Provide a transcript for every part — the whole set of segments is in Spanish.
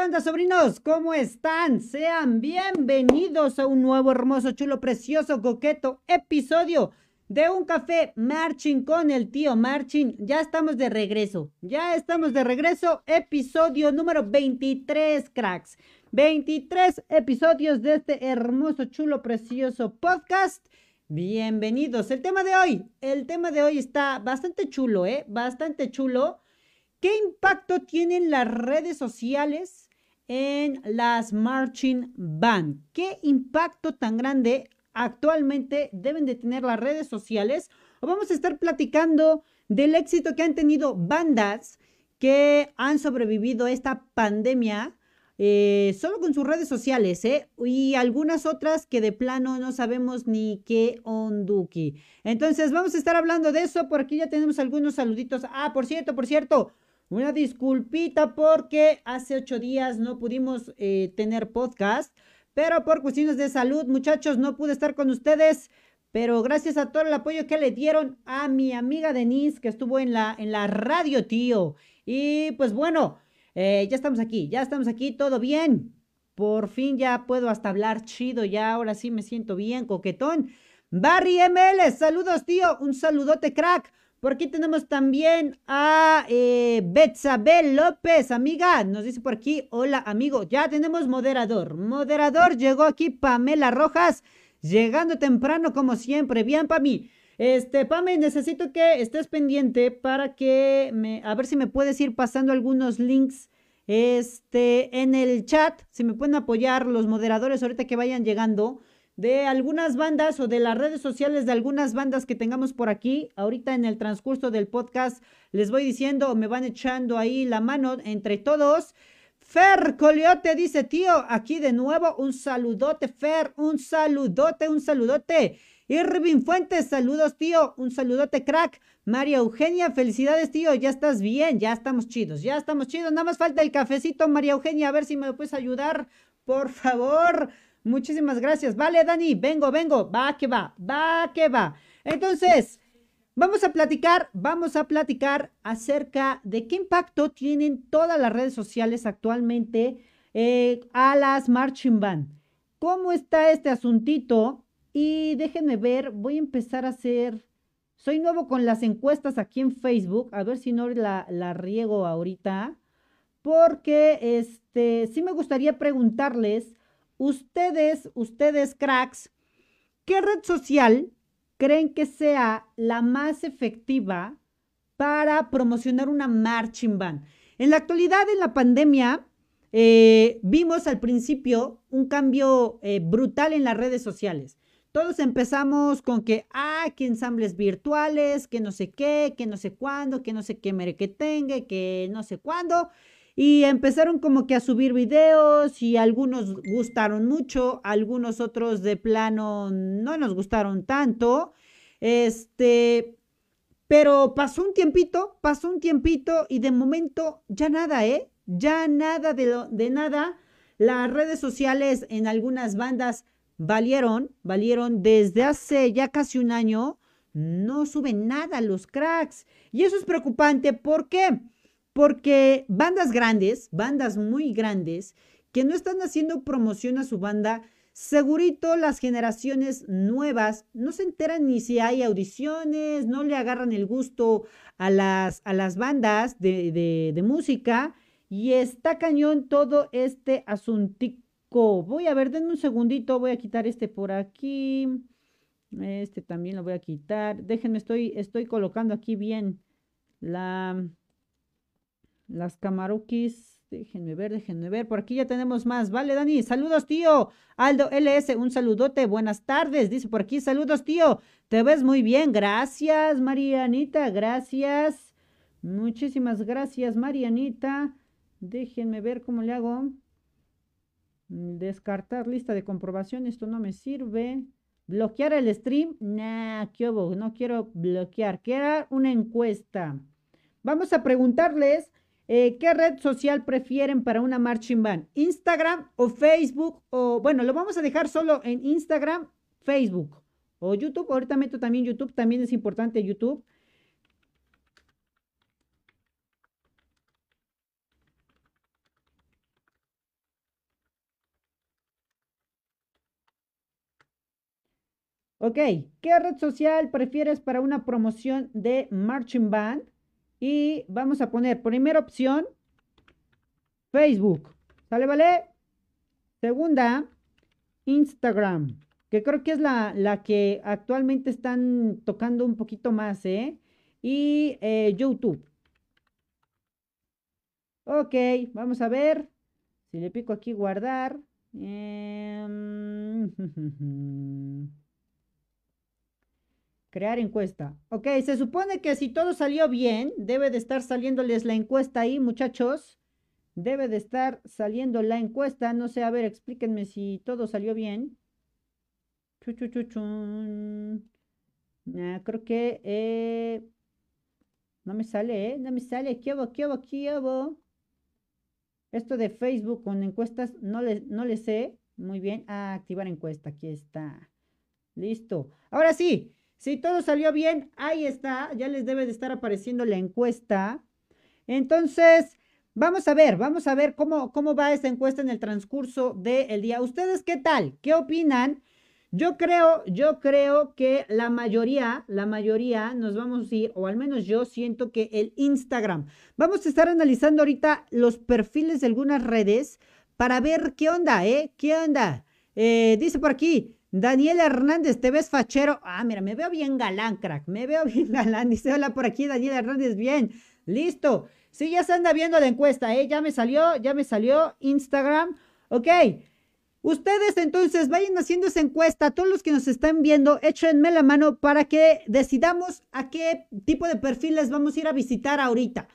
¿Qué onda, sobrinos? ¿Cómo están? Sean bienvenidos a un nuevo hermoso, chulo, precioso, coqueto episodio de Un Café Marching con el tío Marching. Ya estamos de regreso. Ya estamos de regreso. Episodio número 23, cracks. 23 episodios de este hermoso, chulo, precioso podcast. Bienvenidos. El tema de hoy, el tema de hoy está bastante chulo, ¿eh? Bastante chulo. ¿Qué impacto tienen las redes sociales en las marching band? ¿Qué impacto tan grande actualmente deben de tener las redes sociales? Vamos a estar platicando del éxito que han tenido bandas que han sobrevivido a esta pandemia eh, solo con sus redes sociales, ¿eh? Y algunas otras que de plano no sabemos ni qué onduki. Entonces, vamos a estar hablando de eso. Por aquí ya tenemos algunos saluditos. Ah, por cierto, por cierto. Una disculpita porque hace ocho días no pudimos eh, tener podcast, pero por cuestiones de salud, muchachos, no pude estar con ustedes. Pero gracias a todo el apoyo que le dieron a mi amiga Denise, que estuvo en la, en la radio, tío. Y pues bueno, eh, ya estamos aquí, ya estamos aquí, todo bien. Por fin ya puedo hasta hablar chido, ya ahora sí me siento bien, coquetón. Barry ML, saludos, tío. Un saludote, crack. Por aquí tenemos también a eh, Betzabel López, amiga. Nos dice por aquí, hola amigo, ya tenemos moderador. Moderador, llegó aquí Pamela Rojas, llegando temprano como siempre. Bien, Pami. Este, Pame, necesito que estés pendiente para que me, a ver si me puedes ir pasando algunos links este, en el chat, si me pueden apoyar los moderadores ahorita que vayan llegando de algunas bandas o de las redes sociales de algunas bandas que tengamos por aquí. Ahorita en el transcurso del podcast les voy diciendo me van echando ahí la mano entre todos. Fer Coliote dice, tío, aquí de nuevo un saludote, Fer, un saludote, un saludote. Irving Fuentes, saludos, tío, un saludote, crack. María Eugenia, felicidades, tío, ya estás bien, ya estamos chidos, ya estamos chidos. Nada más falta el cafecito, María Eugenia, a ver si me puedes ayudar, por favor. Muchísimas gracias. Vale, Dani, vengo, vengo. Va que va, va que va. Entonces, vamos a platicar, vamos a platicar acerca de qué impacto tienen todas las redes sociales actualmente eh, a las marching band. ¿Cómo está este asuntito? Y déjenme ver, voy a empezar a hacer... Soy nuevo con las encuestas aquí en Facebook, a ver si no la, la riego ahorita, porque este, sí me gustaría preguntarles ustedes, ustedes cracks, ¿qué red social creen que sea la más efectiva para promocionar una marching band? En la actualidad, en la pandemia, eh, vimos al principio un cambio eh, brutal en las redes sociales. Todos empezamos con que, ah, que ensambles virtuales, que no sé qué, que no sé cuándo, que no sé qué mere que tenga, que no sé cuándo. Y empezaron como que a subir videos y algunos gustaron mucho, algunos otros de plano no nos gustaron tanto. Este, pero pasó un tiempito, pasó un tiempito y de momento ya nada, ¿eh? Ya nada de, lo, de nada. Las redes sociales en algunas bandas valieron, valieron desde hace ya casi un año. No suben nada los cracks. Y eso es preocupante. ¿Por qué? Porque bandas grandes, bandas muy grandes, que no están haciendo promoción a su banda, segurito las generaciones nuevas no se enteran ni si hay audiciones, no le agarran el gusto a las, a las bandas de, de, música y está cañón todo este asuntico. Voy a ver, denme un segundito, voy a quitar este por aquí. Este también lo voy a quitar. Déjenme, estoy, estoy colocando aquí bien la, las camarukis. Déjenme ver, déjenme ver. Por aquí ya tenemos más. Vale, Dani. Saludos, tío. Aldo LS, un saludote. Buenas tardes. Dice por aquí, saludos, tío. Te ves muy bien. Gracias, Marianita. Gracias. Muchísimas gracias, Marianita. Déjenme ver cómo le hago. Descartar lista de comprobación. Esto no me sirve. ¿Bloquear el stream? Nah, qué No quiero bloquear. Quiero una encuesta. Vamos a preguntarles eh, ¿Qué red social prefieren para una marching band? ¿Instagram o Facebook? O bueno, lo vamos a dejar solo en Instagram, Facebook o YouTube. Ahorita meto también YouTube, también es importante YouTube. Ok, ¿qué red social prefieres para una promoción de marching band? Y vamos a poner primera opción, Facebook. ¿Sale, vale? Segunda, Instagram, que creo que es la, la que actualmente están tocando un poquito más, ¿eh? Y eh, YouTube. Ok, vamos a ver. Si le pico aquí guardar. Em, crear encuesta. Ok, se supone que si todo salió bien, debe de estar saliéndoles la encuesta ahí, muchachos. Debe de estar saliendo la encuesta. No sé, a ver, explíquenme si todo salió bien. Chuchuchuchun. Ah, creo que eh, no me sale, ¿eh? No me sale. ¿Qué hago? ¿Qué hago? ¿Qué hago? Esto de Facebook con encuestas no le, no sé. Muy bien. Activar encuesta. Aquí está. Listo. Ahora sí. Si todo salió bien, ahí está. Ya les debe de estar apareciendo la encuesta. Entonces, Vamos a ver, vamos a ver cómo, cómo va esta encuesta en el transcurso del día. ¿Ustedes qué tal? ¿Qué opinan? Yo creo, yo creo que la mayoría, la mayoría nos vamos a ir, o al menos yo siento que el Instagram. Vamos a estar analizando ahorita los perfiles de algunas redes para ver qué onda, ¿eh? ¿Qué onda? Eh, dice por aquí, Daniel Hernández, ¿te ves fachero? Ah, mira, me veo bien galán, crack, me veo bien galán. Dice, hola por aquí, Daniel Hernández, bien, listo. Sí, ya se anda viendo la encuesta, ¿eh? Ya me salió, ya me salió Instagram. Ok. Ustedes entonces vayan haciendo esa encuesta, todos los que nos están viendo, échenme la mano para que decidamos a qué tipo de perfiles vamos a ir a visitar ahorita.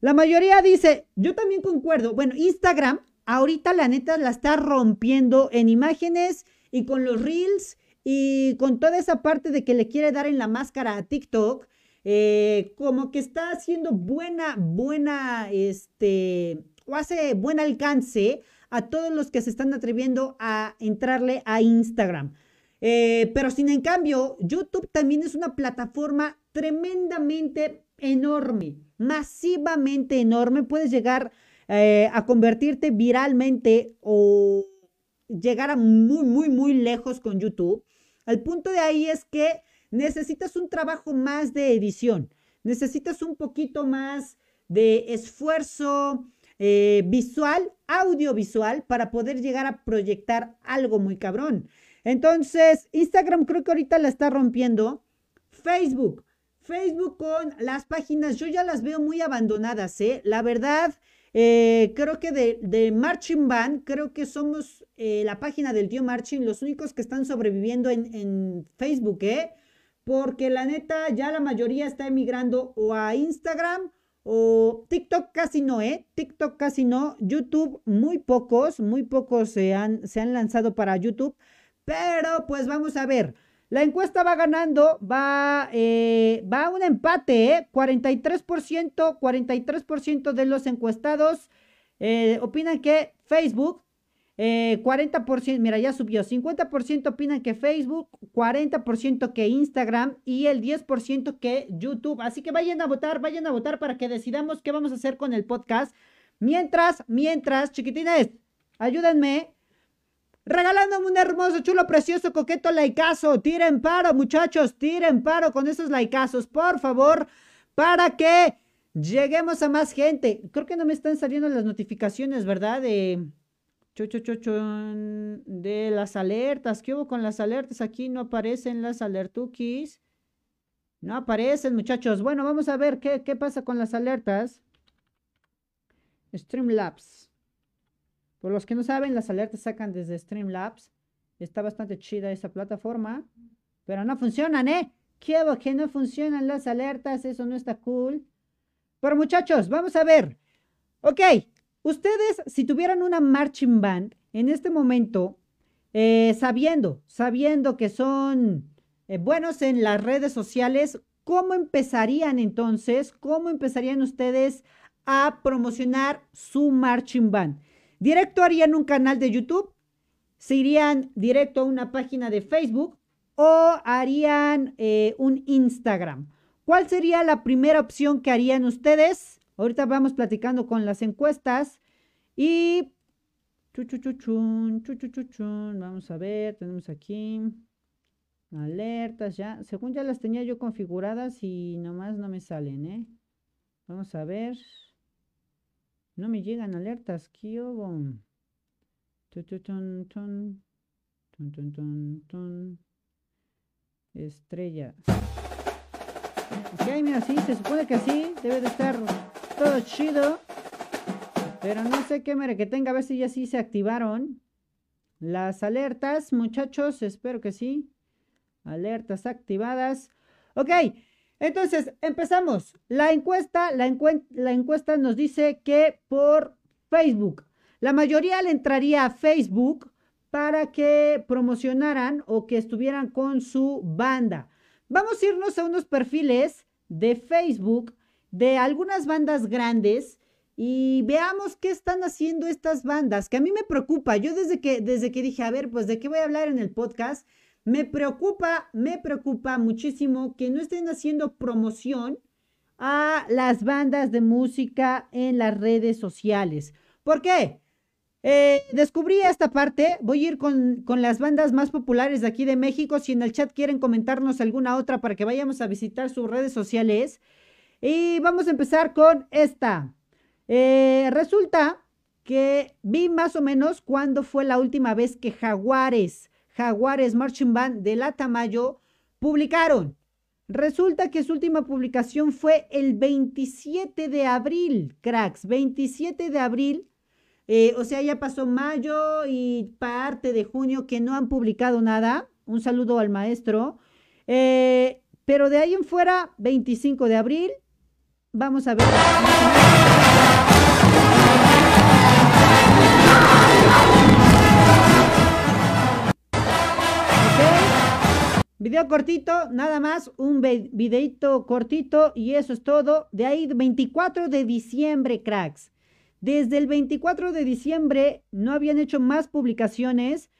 La mayoría dice, yo también concuerdo, bueno, Instagram ahorita la neta la está rompiendo en imágenes y con los reels y con toda esa parte de que le quiere dar en la máscara a TikTok. Eh, como que está haciendo buena, buena, este, o hace buen alcance a todos los que se están atreviendo a entrarle a Instagram. Eh, pero sin en cambio, YouTube también es una plataforma tremendamente enorme, masivamente enorme. Puedes llegar eh, a convertirte viralmente o llegar a muy, muy, muy lejos con YouTube. El punto de ahí es que necesitas un trabajo más de edición, necesitas un poquito más de esfuerzo eh, visual, audiovisual, para poder llegar a proyectar algo muy cabrón. Entonces, Instagram creo que ahorita la está rompiendo. Facebook, Facebook con las páginas, yo ya las veo muy abandonadas, ¿eh? La verdad, eh, creo que de, Marching Band, creo que somos eh, la página del tío Marching, los únicos que están sobreviviendo en, en Facebook, ¿eh? porque la neta ya la mayoría está emigrando o a Instagram o TikTok casi no, ¿eh? TikTok casi no, YouTube muy pocos, muy pocos se han, se han lanzado para YouTube, pero pues vamos a ver. La encuesta va ganando, va, eh, va a un empate, ¿eh? 43%, 43% de los encuestados eh, opinan que Facebook 40%, eh, mira, ya subió. 50% opinan que Facebook, 40% que Instagram y el 10% que YouTube. Así que vayan a votar, vayan a votar para que decidamos qué vamos a hacer con el podcast. Mientras, mientras, chiquitines, ayúdenme regalándome un hermoso, chulo, precioso, coqueto laicazo. Tiren paro, muchachos, tiren paro con esos laicazos, por favor, para que lleguemos a más gente. Creo que no me están saliendo las notificaciones, ¿verdad? De las alertas. ¿Qué hubo con las alertas? Aquí no aparecen las alertukis. No aparecen, muchachos. Bueno, vamos a ver qué, qué pasa con las alertas. Streamlabs. Por los que no saben, las alertas sacan desde Streamlabs. Está bastante chida esa plataforma. Pero no funcionan, ¿eh? ¿Qué hubo? Que no funcionan las alertas. Eso no está cool. Pero muchachos, vamos a ver. Ok, Ustedes, si tuvieran una marching band en este momento, eh, sabiendo, sabiendo que son eh, buenos en las redes sociales, ¿cómo empezarían entonces? ¿Cómo empezarían ustedes a promocionar su marching band? ¿Directo harían un canal de YouTube? ¿Se irían directo a una página de Facebook? ¿O harían eh, un Instagram? ¿Cuál sería la primera opción que harían ustedes? Ahorita vamos platicando con las encuestas y chuchuchuchun, chuchuchuchun, vamos a ver, tenemos aquí. Alertas ya. Según ya las tenía yo configuradas y nomás no me salen, ¿eh? Vamos a ver. No me llegan alertas. ¿Qué hubo? Estrella. Sí, mira, sí, se supone que así. Debe de estar todo chido. Pero no sé qué mere que tenga. A ver si ya sí se activaron. Las alertas, muchachos. Espero que sí. Alertas activadas. Ok. Entonces, empezamos. La encuesta, la, la encuesta nos dice que por Facebook. La mayoría le entraría a Facebook para que promocionaran o que estuvieran con su banda. Vamos a irnos a unos perfiles de Facebook de algunas bandas grandes y veamos qué están haciendo estas bandas, que a mí me preocupa. Yo desde que, desde que dije, a ver, pues de qué voy a hablar en el podcast, me preocupa, me preocupa muchísimo que no estén haciendo promoción a las bandas de música en las redes sociales. ¿Por qué? Eh, descubrí esta parte. Voy a ir con, con, las bandas más populares de aquí de México. Si en el chat quieren comentarnos alguna otra para que vayamos a visitar sus redes sociales. Y vamos a empezar con esta. Eh, resulta que vi más o menos cuándo fue la última vez que Jaguares, Jaguares Marching Band de La Tamayo publicaron. Resulta que su última publicación fue el 27 de abril, cracks, 27 de abril eh, o sea, ya pasó mayo y parte de junio que no han publicado nada. Un saludo al maestro. Eh, pero de ahí en fuera, 25 de abril, vamos a ver. Video cortito, nada más, un videito cortito y eso es todo. De ahí 24 de diciembre, cracks. Desde el 24 de diciembre no habían hecho más publicaciones.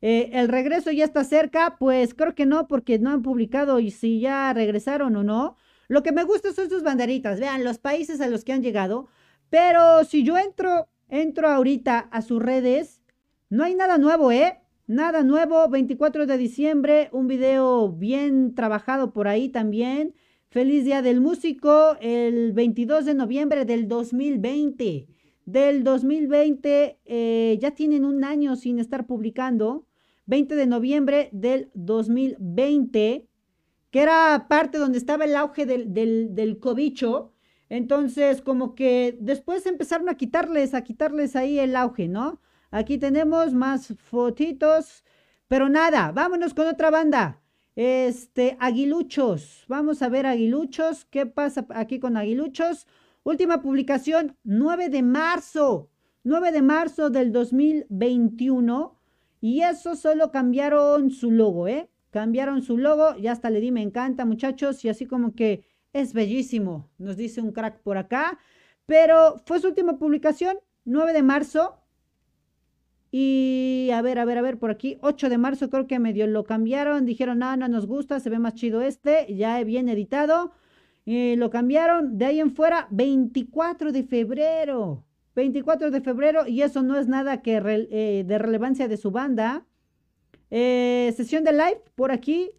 Eh, el regreso ya está cerca, pues creo que no, porque no han publicado y si ya regresaron o no. Lo que me gusta son sus banderitas, vean los países a los que han llegado. Pero si yo entro, entro ahorita a sus redes, no hay nada nuevo, ¿eh? Nada nuevo, 24 de diciembre, un video bien trabajado por ahí también. Feliz Día del Músico, el 22 de noviembre del 2020 del 2020, eh, ya tienen un año sin estar publicando, 20 de noviembre del 2020, que era parte donde estaba el auge del, del, del cobicho. Entonces, como que después empezaron a quitarles, a quitarles ahí el auge, ¿no? Aquí tenemos más fotitos, pero nada, vámonos con otra banda. Este, Aguiluchos. Vamos a ver Aguiluchos. ¿Qué pasa aquí con Aguiluchos? Última publicación, 9 de marzo, 9 de marzo del 2021. Y eso solo cambiaron su logo, ¿eh? Cambiaron su logo, ya hasta le di me encanta, muchachos, y así como que es bellísimo, nos dice un crack por acá. Pero fue su última publicación, 9 de marzo. Y a ver, a ver, a ver, por aquí, 8 de marzo creo que medio lo cambiaron, dijeron, no, no nos gusta, se ve más chido este, ya bien editado. Lo cambiaron de ahí en fuera 24 de febrero. 24 de febrero y eso no es nada que eh, de relevancia de su banda. Eh, sesión de live por aquí.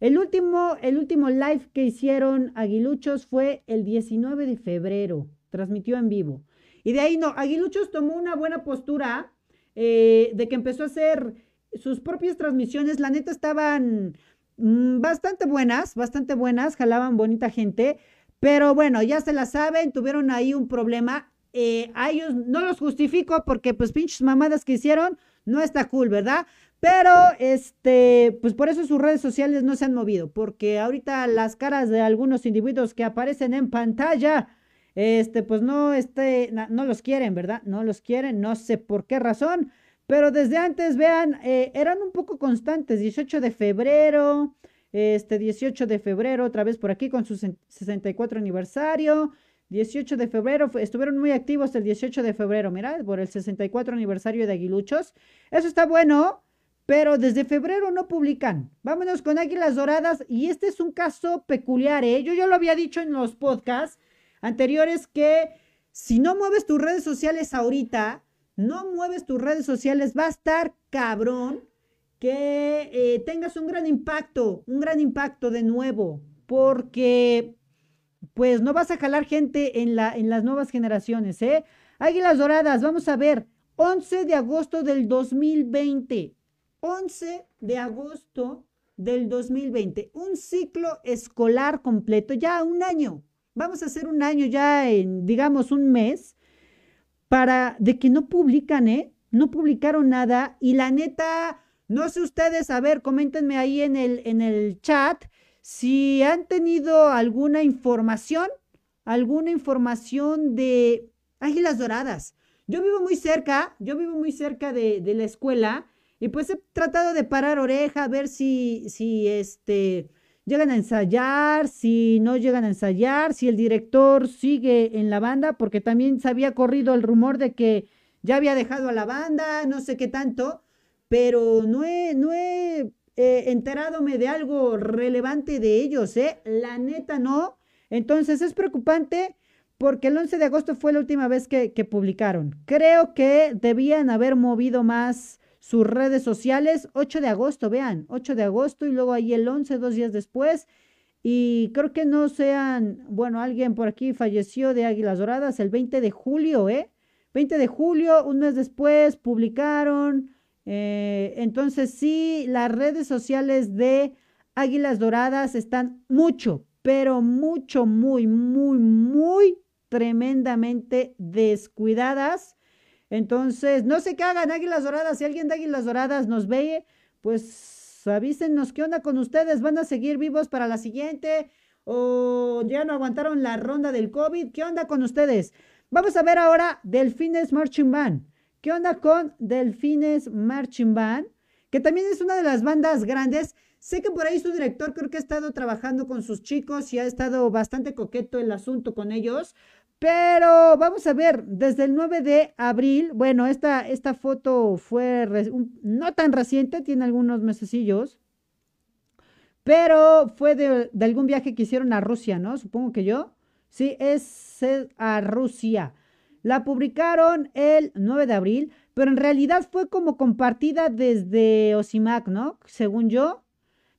El último, el último live que hicieron Aguiluchos fue el 19 de febrero. Transmitió en vivo. Y de ahí no, Aguiluchos tomó una buena postura de que empezó a hacer sus propias transmisiones. La neta estaban Mm, bastante buenas, bastante buenas, jalaban bonita gente, pero bueno, ya se la saben, tuvieron ahí un problema. Eh, a ellos no los justifico porque pues pinches mamadas que hicieron no está cool, ¿verdad? Pero este, pues por eso sus redes sociales no se han movido, porque ahorita las caras de algunos individuos que aparecen en pantalla, este, pues no, este, no los quieren, ¿verdad? No los quieren, no sé por qué razón. Pero desde antes, vean, eh, eran un poco constantes. 18 de febrero, este 18 de febrero, otra vez por aquí con su 64 aniversario. 18 de febrero, estuvieron muy activos el 18 de febrero, mira, por el 64 aniversario de Aguiluchos. Eso está bueno, pero desde febrero no publican. Vámonos con Águilas Doradas y este es un caso peculiar, ¿eh? Yo ya lo había dicho en los podcasts anteriores que si no mueves tus redes sociales ahorita, no mueves tus redes sociales, va a estar cabrón que eh, tengas un gran impacto, un gran impacto de nuevo, porque pues no vas a jalar gente en, la, en las nuevas generaciones, ¿eh? Águilas Doradas, vamos a ver, 11 de agosto del 2020, 11 de agosto del 2020, un ciclo escolar completo, ya un año, vamos a hacer un año ya en, digamos, un mes, para de que no publican, ¿eh? No publicaron nada y la neta, no sé ustedes, a ver, coméntenme ahí en el, en el chat si han tenido alguna información, alguna información de Águilas Doradas. Yo vivo muy cerca, yo vivo muy cerca de, de la escuela y pues he tratado de parar oreja, a ver si, si este, llegan a ensayar, si no llegan a ensayar, si el director sigue en la banda, porque también se había corrido el rumor de que ya había dejado a la banda, no sé qué tanto, pero no he, no he eh, de algo relevante de ellos, ¿eh? La neta no. Entonces es preocupante porque el 11 de agosto fue la última vez que, que publicaron. Creo que debían haber movido más sus redes sociales. 8 de agosto, vean, 8 de agosto y luego ahí el 11, dos días después. Y creo que no sean, bueno, alguien por aquí falleció de Águilas Doradas el 20 de julio, ¿eh? 20 de julio, un mes después, publicaron. Eh, entonces sí, las redes sociales de Águilas Doradas están mucho, pero mucho, muy, muy, muy tremendamente descuidadas. Entonces, no sé qué hagan Águilas Doradas. Si alguien de Águilas Doradas nos ve, pues avísenos qué onda con ustedes. ¿Van a seguir vivos para la siguiente? ¿O ya no aguantaron la ronda del COVID? ¿Qué onda con ustedes? Vamos a ver ahora Delfines Marching Band. ¿Qué onda con Delfines Marching Band? Que también es una de las bandas grandes. Sé que por ahí su director creo que ha estado trabajando con sus chicos y ha estado bastante coqueto el asunto con ellos. Pero vamos a ver, desde el 9 de abril, bueno, esta, esta foto fue no tan reciente, tiene algunos mesecillos, pero fue de, de, algún viaje que hicieron a Rusia, ¿no? Supongo que yo. Sí, es a Rusia. La publicaron el 9 de abril, pero en realidad fue como compartida desde Osimac, ¿no? Según yo.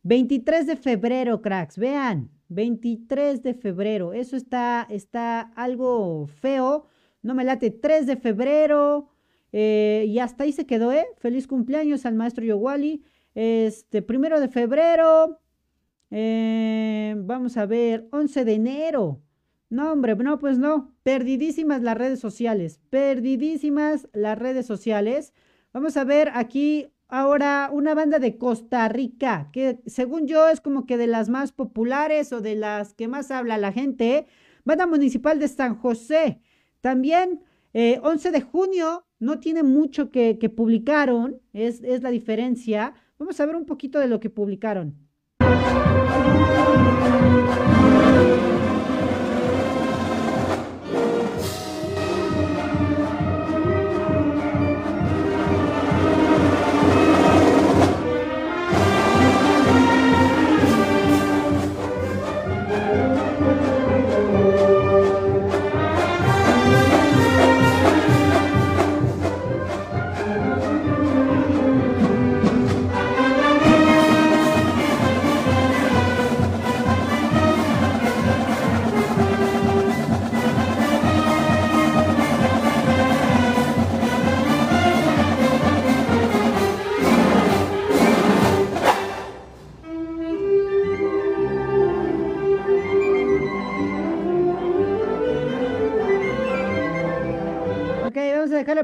23 de febrero, cracks. Vean, 23 de febrero. Eso está, está algo feo. No me late. 3 de febrero. Eh, y hasta ahí se quedó, ¿eh? Feliz cumpleaños al maestro Yowali. Este, primero de febrero. Eh, vamos a ver, 11 de enero. No, hombre, no, pues no. Perdidísimas las redes sociales. Perdidísimas las redes sociales. Vamos a ver aquí ahora una banda de Costa Rica, que según yo es como que de las más populares o de las que más habla la gente. Banda Municipal de San José. También 11 eh, de junio, no tiene mucho que, que publicaron, es, es la diferencia. Vamos a ver un poquito de lo que publicaron.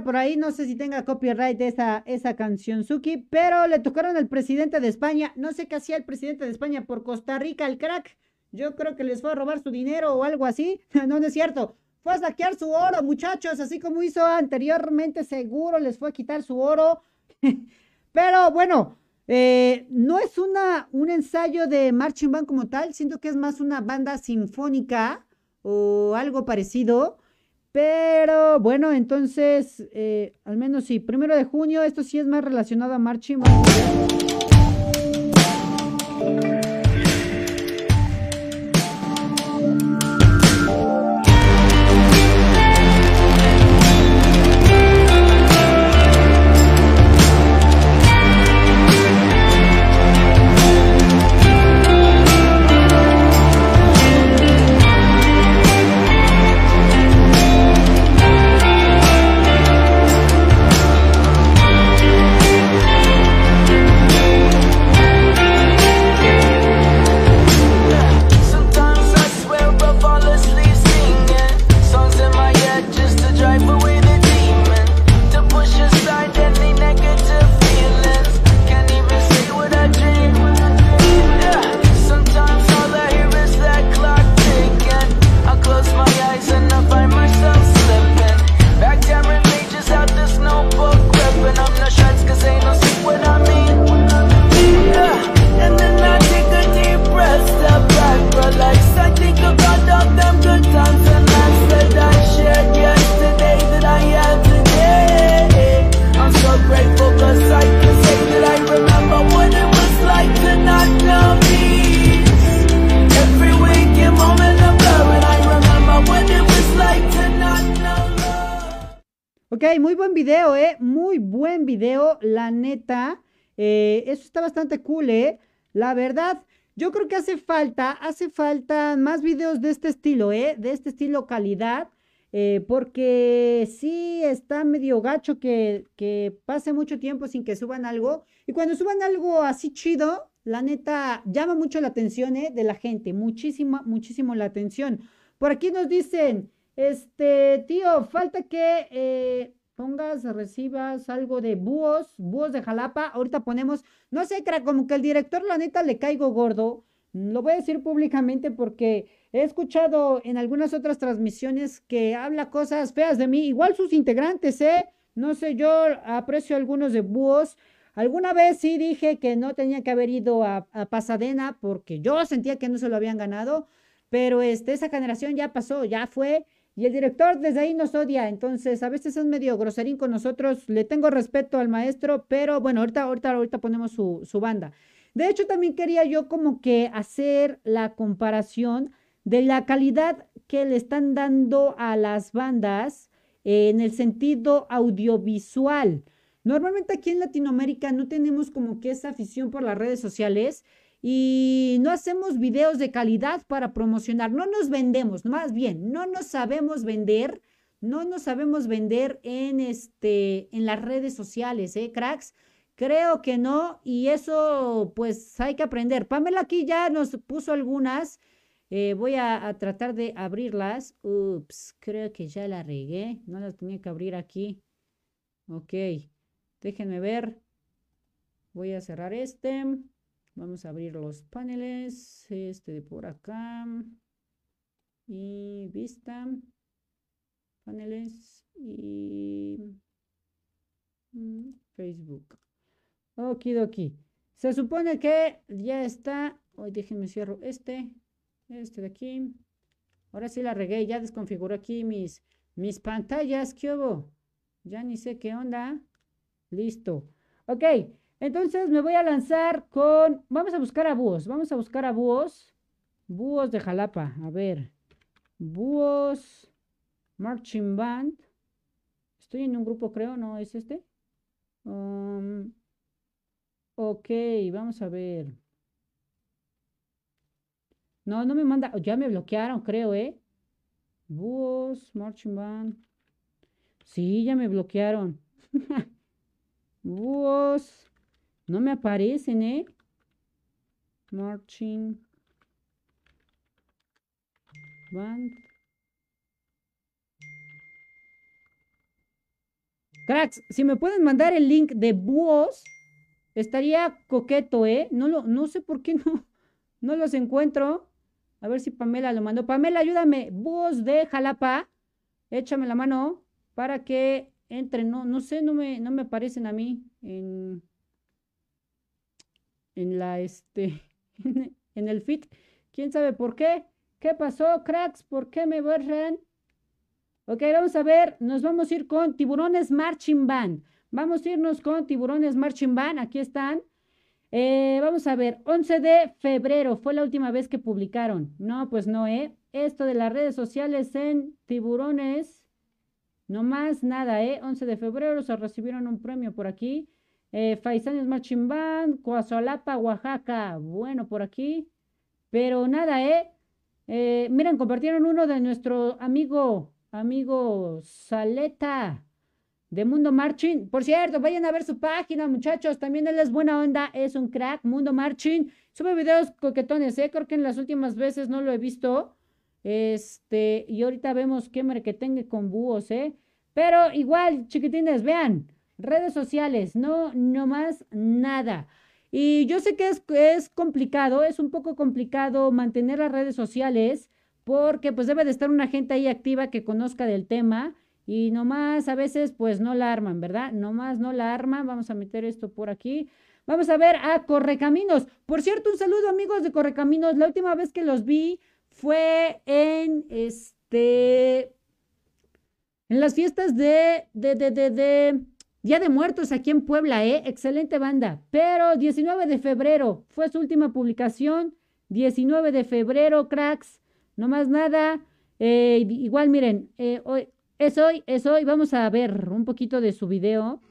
Por ahí. No sé si tenga copyright esa, esa canción, Suki, pero le tocaron al presidente de España. No sé qué hacía el presidente de España por Costa Rica, el crack. Yo creo que les fue a robar su dinero o algo así. no, no es cierto. Fue a saquear su oro, muchachos, así como hizo anteriormente, seguro les fue a quitar su oro. pero bueno, eh, no es una, un ensayo de marching band como tal, siento que es más una banda sinfónica o algo parecido. Pero bueno, entonces, eh, al menos sí, primero de junio, esto sí es más relacionado a muy verdad, yo creo que hace falta, hace falta más videos de este estilo, ¿eh? De este estilo calidad. Eh, porque sí está medio gacho que, que pase mucho tiempo sin que suban algo. Y cuando suban algo así chido, la neta llama mucho la atención ¿eh? de la gente. Muchísima, muchísimo la atención. Por aquí nos dicen, este, tío, falta que eh, pongas, recibas algo de búhos, búhos de Jalapa. Ahorita ponemos, no sé, como que el director, la neta, le caigo gordo. Lo voy a decir públicamente porque he escuchado en algunas otras transmisiones que habla cosas feas de mí. Igual sus integrantes, ¿eh? No sé, yo aprecio algunos de búhos. Alguna vez sí dije que no tenía que haber ido a, a Pasadena porque yo sentía que no se lo habían ganado. Pero este, esa generación ya pasó, ya fue. Y el director desde ahí nos odia, entonces a veces es medio groserín con nosotros. Le tengo respeto al maestro, pero bueno, ahorita, ahorita, ahorita ponemos su, su banda. De hecho, también quería yo como que hacer la comparación de la calidad que le están dando a las bandas en el sentido audiovisual. Normalmente aquí en Latinoamérica no tenemos como que esa afición por las redes sociales y no hacemos videos de calidad para promocionar, no nos vendemos, más bien, no nos sabemos vender, no nos sabemos vender en este en las redes sociales, ¿eh, cracks? Creo que no y eso pues hay que aprender. Pamela aquí ya nos puso algunas. Eh, voy a, tratar de abrirlas. Ups, creo que ya la regué. No las tenía que abrir aquí. Ok, déjenme ver. Voy a cerrar este. Vamos a abrir los paneles, este de por acá. Y vista. Paneles y mm, Facebook. Okidoki. Se supone que ya está. Hoy déjenme cierro este. Este de aquí. Ahora sí la regué. Ya desconfiguró aquí mis, mis pantallas. ¿Qué hubo? Ya ni sé qué onda. Listo. Ok. Entonces me voy a lanzar con... Vamos a buscar a búhos. Vamos a buscar a búhos. Búhos de Jalapa. A ver. Búhos. Marching Band. Estoy en un grupo, creo. ¿No es este? Um, ok, vamos a ver. No, no me manda. Ya me bloquearon, creo, ¿eh? Búhos, Marching Band. Sí, ya me bloquearon. Búhos. No me aparecen, ¿eh? Marching. Band. Cracks, si me pueden mandar el link de búhos, estaría coqueto, ¿eh? No, lo, no sé por qué no, no los encuentro. A ver si Pamela lo mandó. Pamela, ayúdame. Búhos de Jalapa. Échame la mano para que entren. No, no sé, no me, no me aparecen a mí en la este en el fit. ¿Quién sabe por qué? ¿Qué pasó, cracks? ¿Por qué me borran? Ok, vamos a ver. Nos vamos a ir con Tiburones Marching Band. Vamos a irnos con Tiburones Marching Band. Aquí están. Eh, vamos a ver. 11 de febrero fue la última vez que publicaron. No, pues no, ¿eh? Esto de las redes sociales en Tiburones. No más nada, ¿eh? 11 de febrero se recibieron un premio por aquí. Eh, Faisanes Marching Band, Coazolapa, Oaxaca. Bueno, por aquí. Pero nada, ¿eh? ¿eh? Miren, compartieron uno de nuestro amigo, amigo Saleta de Mundo Marching. Por cierto, vayan a ver su página, muchachos. También él es buena onda, es un crack. Mundo Marching. Sube videos coquetones, ¿eh? Creo que en las últimas veces no lo he visto. Este, y ahorita vemos qué tenga con búhos, ¿eh? Pero igual, chiquitines, vean. Redes sociales, no, no más nada. Y yo sé que es, es complicado, es un poco complicado mantener las redes sociales porque pues debe de estar una gente ahí activa que conozca del tema y nomás a veces pues no la arman, ¿verdad? Nomás no la arman. Vamos a meter esto por aquí. Vamos a ver a Correcaminos. Por cierto, un saludo amigos de Correcaminos. La última vez que los vi fue en este en las fiestas de de de de, de Día de Muertos aquí en Puebla, ¿eh? Excelente banda. Pero 19 de febrero fue su última publicación. 19 de febrero, cracks. No más nada. Eh, igual, miren, eh, hoy, Es hoy, es hoy. Vamos a ver un poquito de su video.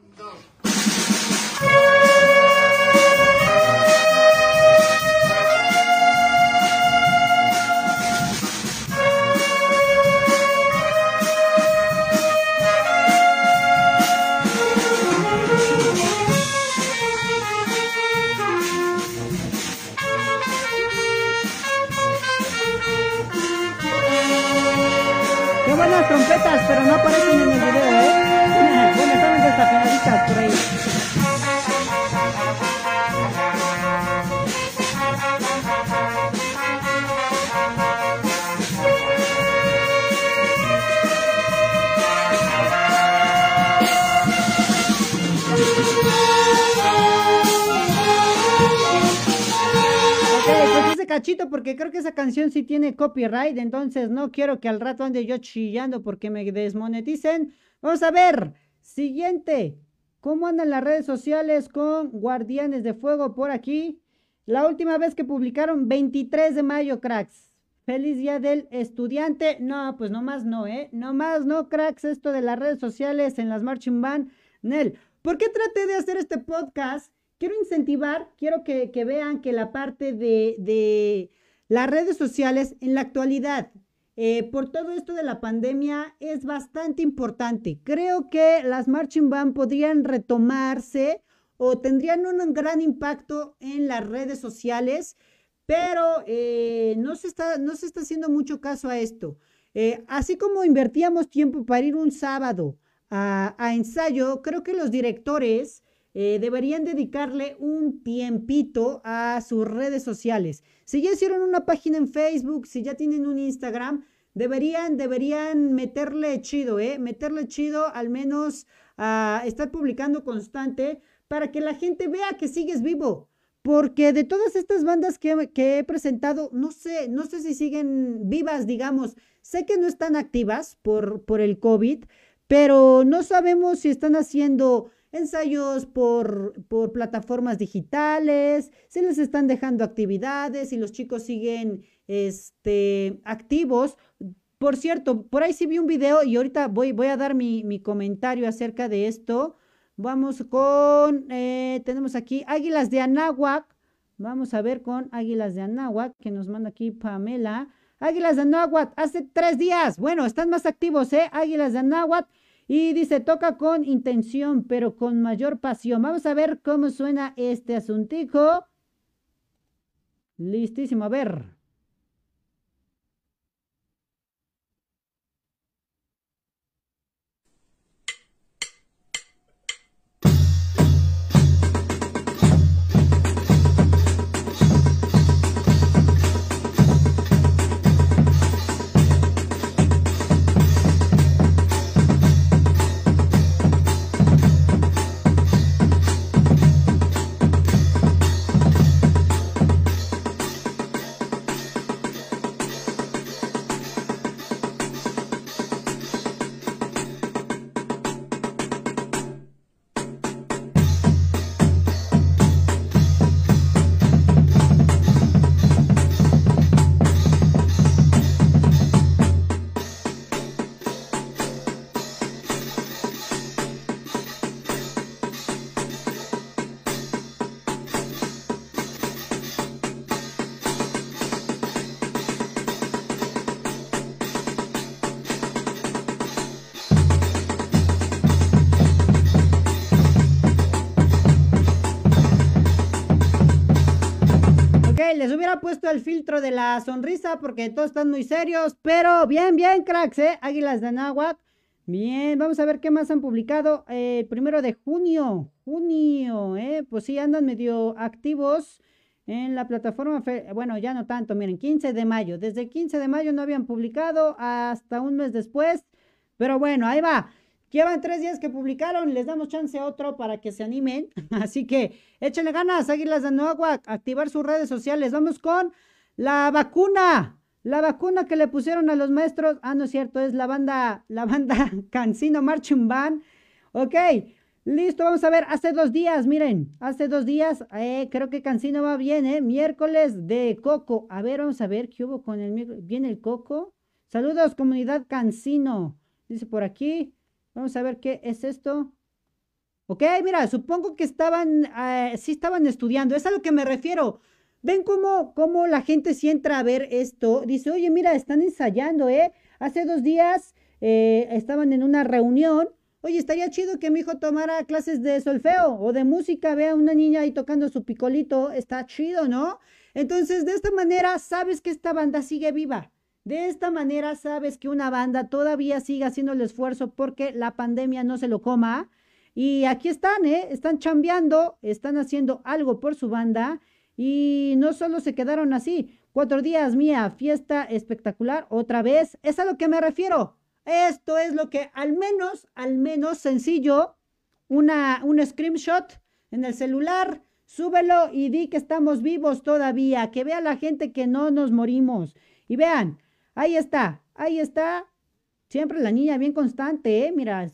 Pero no aparecen en el video, ¿eh? Bueno, están desafinaditas por ahí. Porque creo que esa canción sí tiene copyright, entonces no quiero que al rato ande yo chillando porque me desmoneticen. Vamos a ver, siguiente, ¿cómo andan las redes sociales con Guardianes de Fuego por aquí? La última vez que publicaron 23 de mayo, cracks. Feliz día del estudiante. No, pues nomás no, ¿eh? Nomás no, cracks, esto de las redes sociales en las marching band. Nel, ¿por qué traté de hacer este podcast? Quiero incentivar, quiero que, vean que la parte de, las redes sociales en la actualidad, eh, por todo esto de la pandemia, es bastante importante. Creo que las marching band podrían retomarse o tendrían un gran impacto en las redes sociales, pero eh, no, se está, no se está haciendo mucho caso a esto. Eh, así como invertíamos tiempo para ir un sábado a, a ensayo, creo que los directores eh, deberían dedicarle un tiempito a sus redes sociales. Si ya hicieron una página en Facebook, si ya tienen un Instagram, deberían, deberían meterle chido, ¿eh? Meterle chido al menos a estar publicando constante para que la gente vea que sigues vivo. Porque de todas estas bandas que, que, he presentado, no sé, no sé si siguen vivas, digamos. Sé que no están activas por, por el COVID, pero no sabemos si están haciendo ensayos por, por plataformas digitales, se les están dejando actividades y los chicos siguen este, activos. Por cierto, por ahí sí vi un video y ahorita voy, voy a dar mi, mi comentario acerca de esto. Vamos con, eh, tenemos aquí Águilas de Anáhuac. Vamos a ver con Águilas de Anáhuac, que nos manda aquí Pamela. Águilas de Anáhuac, hace tres días. Bueno, están más activos, ¿eh? Águilas de Anáhuac. Y dice, toca con intención, pero con mayor pasión. Vamos a ver cómo suena este asuntico. Listísimo, a ver. Puesto el filtro de la sonrisa porque todos están muy serios, pero bien, bien, cracks, ¿eh? Águilas de Anáhuac. Bien, vamos a ver qué más han publicado. Eh, primero de junio, junio, ¿eh? Pues sí, andan medio activos en la plataforma. Bueno, ya no tanto, miren, 15 de mayo. Desde el 15 de mayo no habían publicado hasta un mes después. Pero bueno, ahí va. Llevan tres días que publicaron, les damos chance a otro para que se animen. Así que échenle ganas, Águilas de Nueva, activar sus redes sociales. Vamos con la vacuna. La vacuna que le pusieron a los maestros. Ah, no es cierto, es la banda, la banda Cancino Marching Band. Ok, listo, vamos a ver. Hace dos días, miren, hace dos días, eh, creo que Cancino va bien, ¿eh? Miércoles de Coco. A ver, vamos a ver qué hubo con el miércoles. ¿Viene el Coco? Saludos, comunidad Cancino. Dice por aquí. Vamos a ver qué es esto. Ok, mira, supongo que estaban, eh, sí estaban estudiando. Es a lo que me refiero. ¿Ven cómo, cómo la gente si entra a ver esto? Dice, oye, mira, están ensayando, ¿eh? Hace dos días eh, estaban en una reunión. Oye, estaría chido que mi hijo tomara clases de solfeo o de música. Vea a una niña ahí tocando su picolito. Está chido, ¿no? Entonces, de esta manera, sabes que esta banda sigue viva. De esta manera, sabes que una banda todavía sigue haciendo el esfuerzo porque la pandemia no se lo coma. Y aquí están, ¿eh? Están chambeando, están haciendo algo por su banda. Y no solo se quedaron así. Cuatro días, mía, fiesta espectacular, otra vez. Es a lo que me refiero. Esto es lo que al menos, al menos sencillo, una, un screenshot en el celular, súbelo y di que estamos vivos todavía, que vea la gente que no nos morimos. Y vean, ahí está, ahí está. Siempre la niña bien constante, ¿eh? Mira,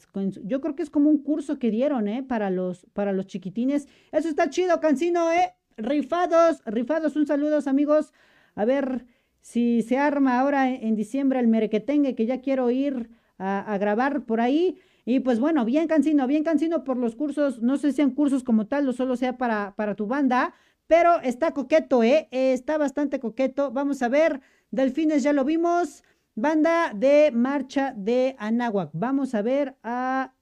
yo creo que es como un curso que dieron, ¿eh? Para los, para los chiquitines. Eso está chido, Cancino, ¿eh? Rifados, rifados, un saludo, amigos. A ver si se arma ahora en diciembre el merequetengue, que ya quiero ir a, grabar por ahí. Y pues bueno, bien cansino, bien cansino por los cursos. No sé si sean cursos como tal o solo sea para, para tu banda, pero está coqueto, ¿eh? Está bastante coqueto. Vamos a ver, Delfines ya lo vimos. Banda de marcha de Anáhuac. Vamos a ver a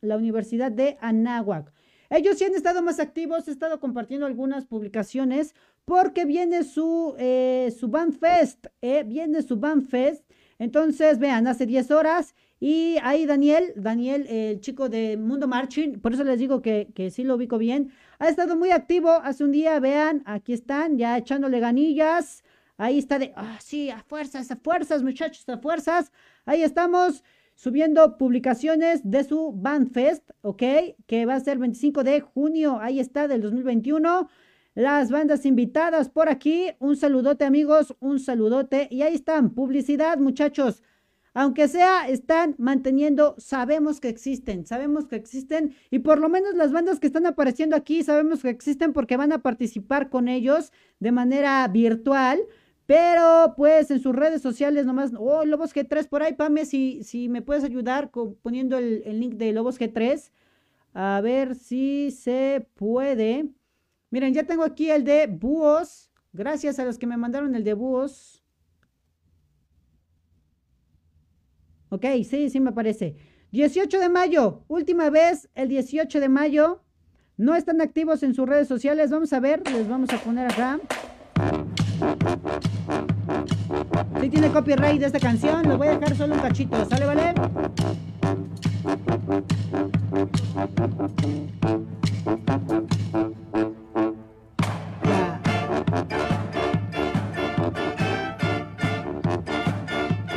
la Universidad de Anáhuac. Ellos sí han estado más activos, he estado compartiendo algunas publicaciones porque viene su, eh, su Band Fest, eh, viene su Band Fest. Entonces, vean, hace 10 horas y ahí Daniel, Daniel, el chico de Mundo Marching, por eso les digo que, que sí lo ubico bien, ha estado muy activo hace un día, vean, aquí están, ya echándole ganillas. Ahí está de, ah, sí, a fuerzas, a fuerzas, muchachos, a fuerzas. Ahí estamos subiendo publicaciones de su Bandfest, ¿ok? Que va a ser 25 de junio, ahí está, del 2021. Las bandas invitadas por aquí, un saludote amigos, un saludote. Y ahí están, publicidad muchachos. Aunque sea, están manteniendo, sabemos que existen, sabemos que existen y por lo menos las bandas que están apareciendo aquí sabemos que existen porque van a participar con ellos de manera virtual. Pero pues en sus redes sociales nomás, oh, Lobos G3 por ahí, Pame, si, si me puedes ayudar poniendo el, link de Lobos G3. A ver si se puede. Miren, ya tengo aquí el de Búhos. Gracias a los que me mandaron el de Búhos. Ok, sí, sí me parece. 18 de mayo, última vez, el 18 de mayo. No están activos en sus redes sociales. Vamos a ver, les vamos a poner acá. Si tiene copyright de esta canción, lo voy a dejar solo un cachito, ¿sale, vale?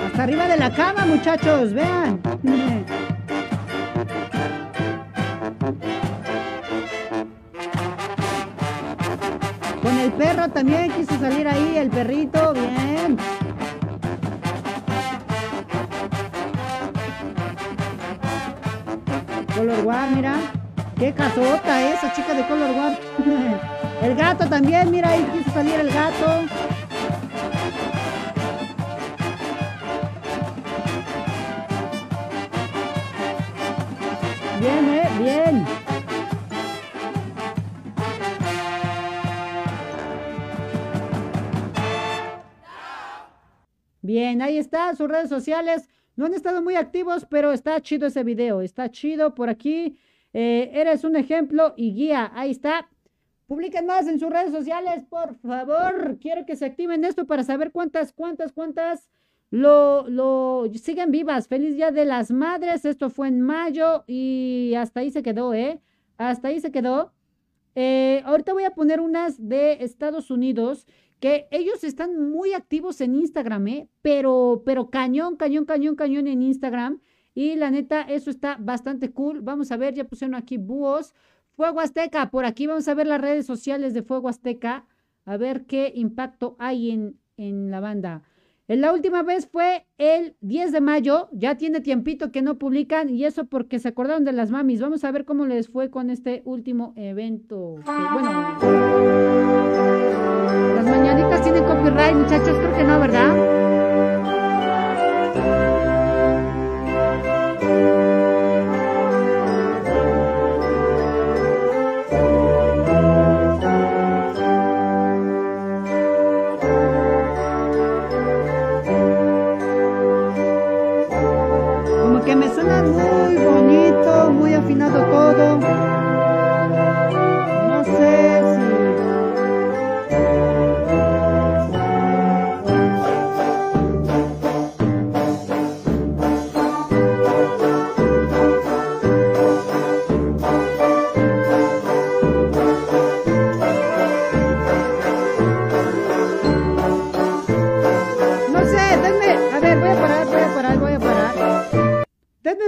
Hasta arriba de la cama, muchachos, vean. Perro también quiso salir ahí, el perrito, bien. Color War, mira. Qué casota esa chica de Color War. el gato también, mira, ahí quiso salir el gato. Bien, ahí está, sus redes sociales. No han estado muy activos, pero está chido ese video. Está chido por aquí. Eh, eres un ejemplo y guía. Ahí está. Publiquen más en sus redes sociales, por favor. Quiero que se activen esto para saber cuántas, cuántas, cuántas lo, lo siguen vivas. Feliz Día de las Madres. Esto fue en mayo y hasta ahí se quedó, ¿eh? Hasta ahí se quedó. Eh, ahorita voy a poner unas de Estados Unidos que ellos están muy activos en Instagram, ¿eh? pero, pero cañón, cañón, cañón, cañón en Instagram. Y la neta, eso está bastante cool. Vamos a ver, ya pusieron aquí búhos. Fuego Azteca, por aquí vamos a ver las redes sociales de Fuego Azteca, a ver qué impacto hay en, en la banda. La última vez fue el 10 de mayo, ya tiene tiempito que no publican y eso porque se acordaron de las mamis. Vamos a ver cómo les fue con este último evento. bueno, las mañanitas tienen copyright, muchachos, creo que no, ¿verdad? muy bonito, muy afinado todo.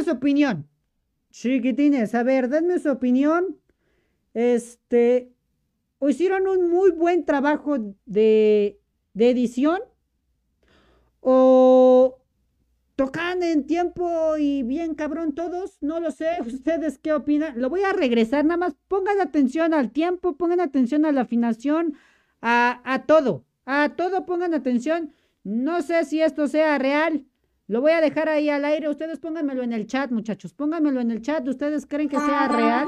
Opinión. Chiquitines, a ver, denme su opinión. Este, o hicieron un muy buen trabajo de, de edición, o tocan en tiempo y bien cabrón todos, no lo sé, ustedes qué opinan. Lo voy a regresar, nada más pongan atención al tiempo, pongan atención a la afinación, a, a todo, a todo pongan atención. No sé si esto sea real. Lo voy a dejar ahí al aire. Ustedes pónganmelo en el chat, muchachos. Pónganmelo en el chat. ¿Ustedes creen que sea real?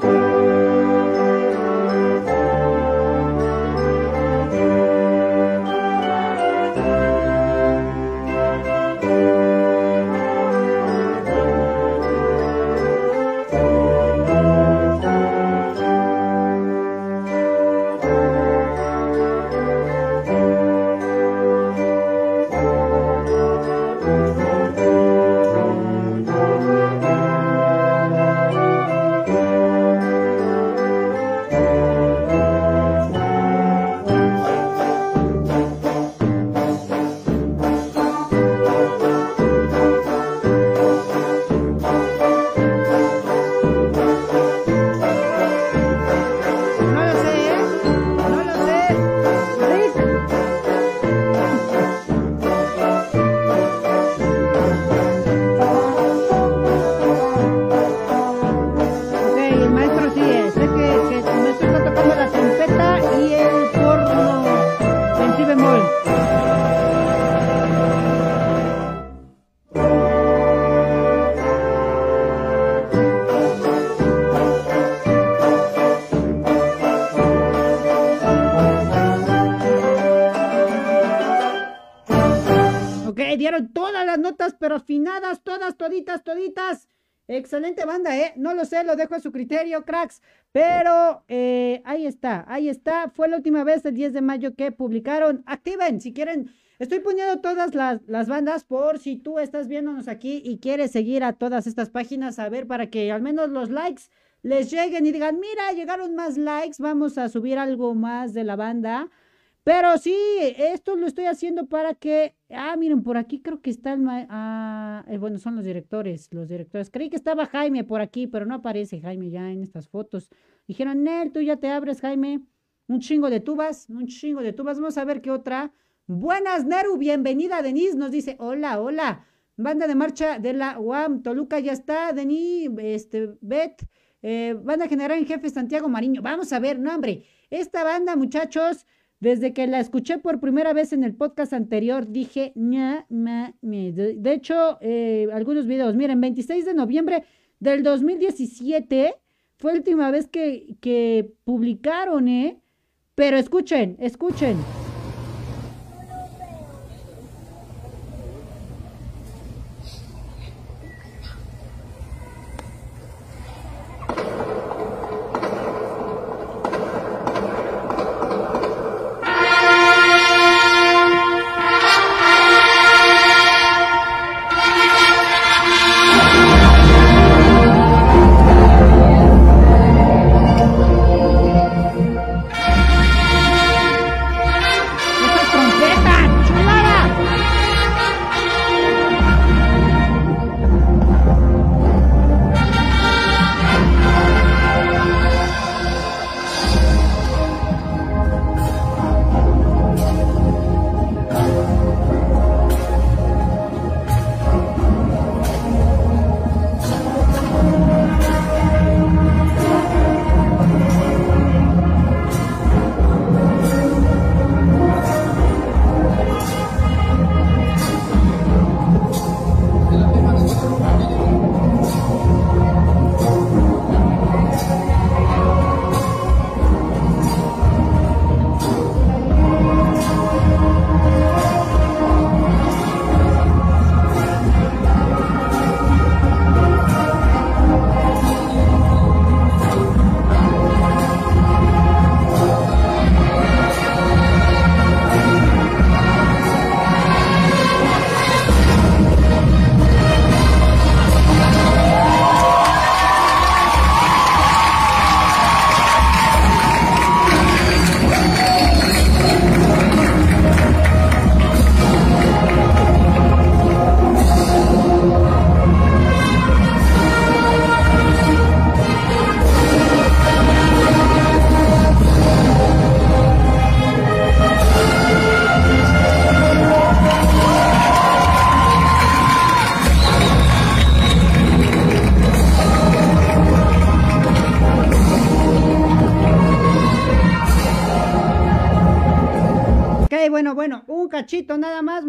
Excelente banda, ¿eh? No lo sé, lo dejo a su criterio, cracks. Pero eh, ahí está, ahí está. Fue la última vez, el 10 de mayo, que publicaron. Activen, si quieren. Estoy poniendo todas las, las bandas por si tú estás viéndonos aquí y quieres seguir a todas estas páginas, a ver, para que al menos los likes les lleguen y digan, mira, llegaron más likes, vamos a subir algo más de la banda. Pero sí, esto lo estoy haciendo para que. Ah, miren, por aquí creo que está el. ma- Ah, eh, bueno, son los directores. Los directores. Creí que estaba Jaime por aquí, pero no aparece Jaime ya en estas fotos. Dijeron, Nel, tú ya te abres, Jaime. Un chingo de tubas, un chingo de tubas. Vamos a ver qué otra. Buenas, Neru, bienvenida, Denise. Nos dice, hola, hola. Banda de marcha de la UAM, Toluca ya está. Denis, este, Bet, eh, banda general en jefe Santiago Mariño. Vamos a ver, no, hombre. Esta banda, muchachos. Desde que la escuché por primera vez en el podcast anterior, dije, ña, me. De, de hecho, eh, algunos videos, miren, 26 de noviembre del 2017 fue la última vez que, que publicaron, ¿eh? Pero escuchen, escuchen.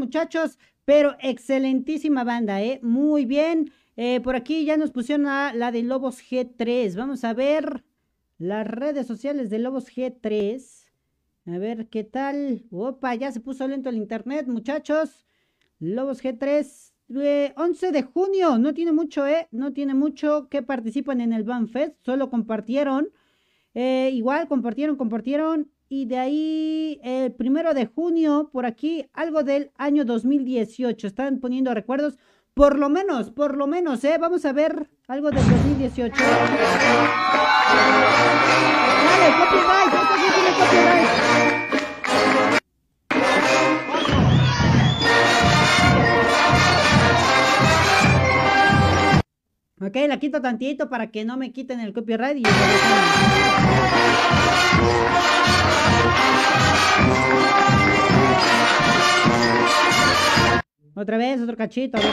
Muchachos, pero excelentísima banda, ¿eh? Muy bien. Eh, por aquí ya nos pusieron la de Lobos G3. Vamos a ver las redes sociales de Lobos G3. A ver qué tal. Opa, ya se puso lento el internet, muchachos. Lobos G3, 11 eh, de junio. No tiene mucho, ¿eh? No tiene mucho que participan en el Banfest. Solo compartieron. Eh, igual, compartieron, compartieron. Y de ahí, el primero de junio, por aquí, algo del año 2018. Están poniendo recuerdos. Por lo menos, por lo menos, ¿eh? Vamos a ver algo del 2018. Dale, copyright, tiene copyright. Ok, la quito tantito para que no me quiten el copyright y Otra vez, otro cachito. A ver,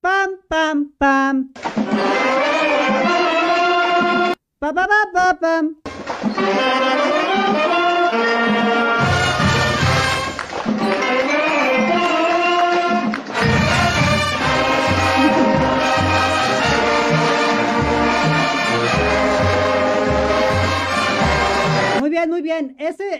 pam, pam, pam. Pa, pa, pa, pa, pam.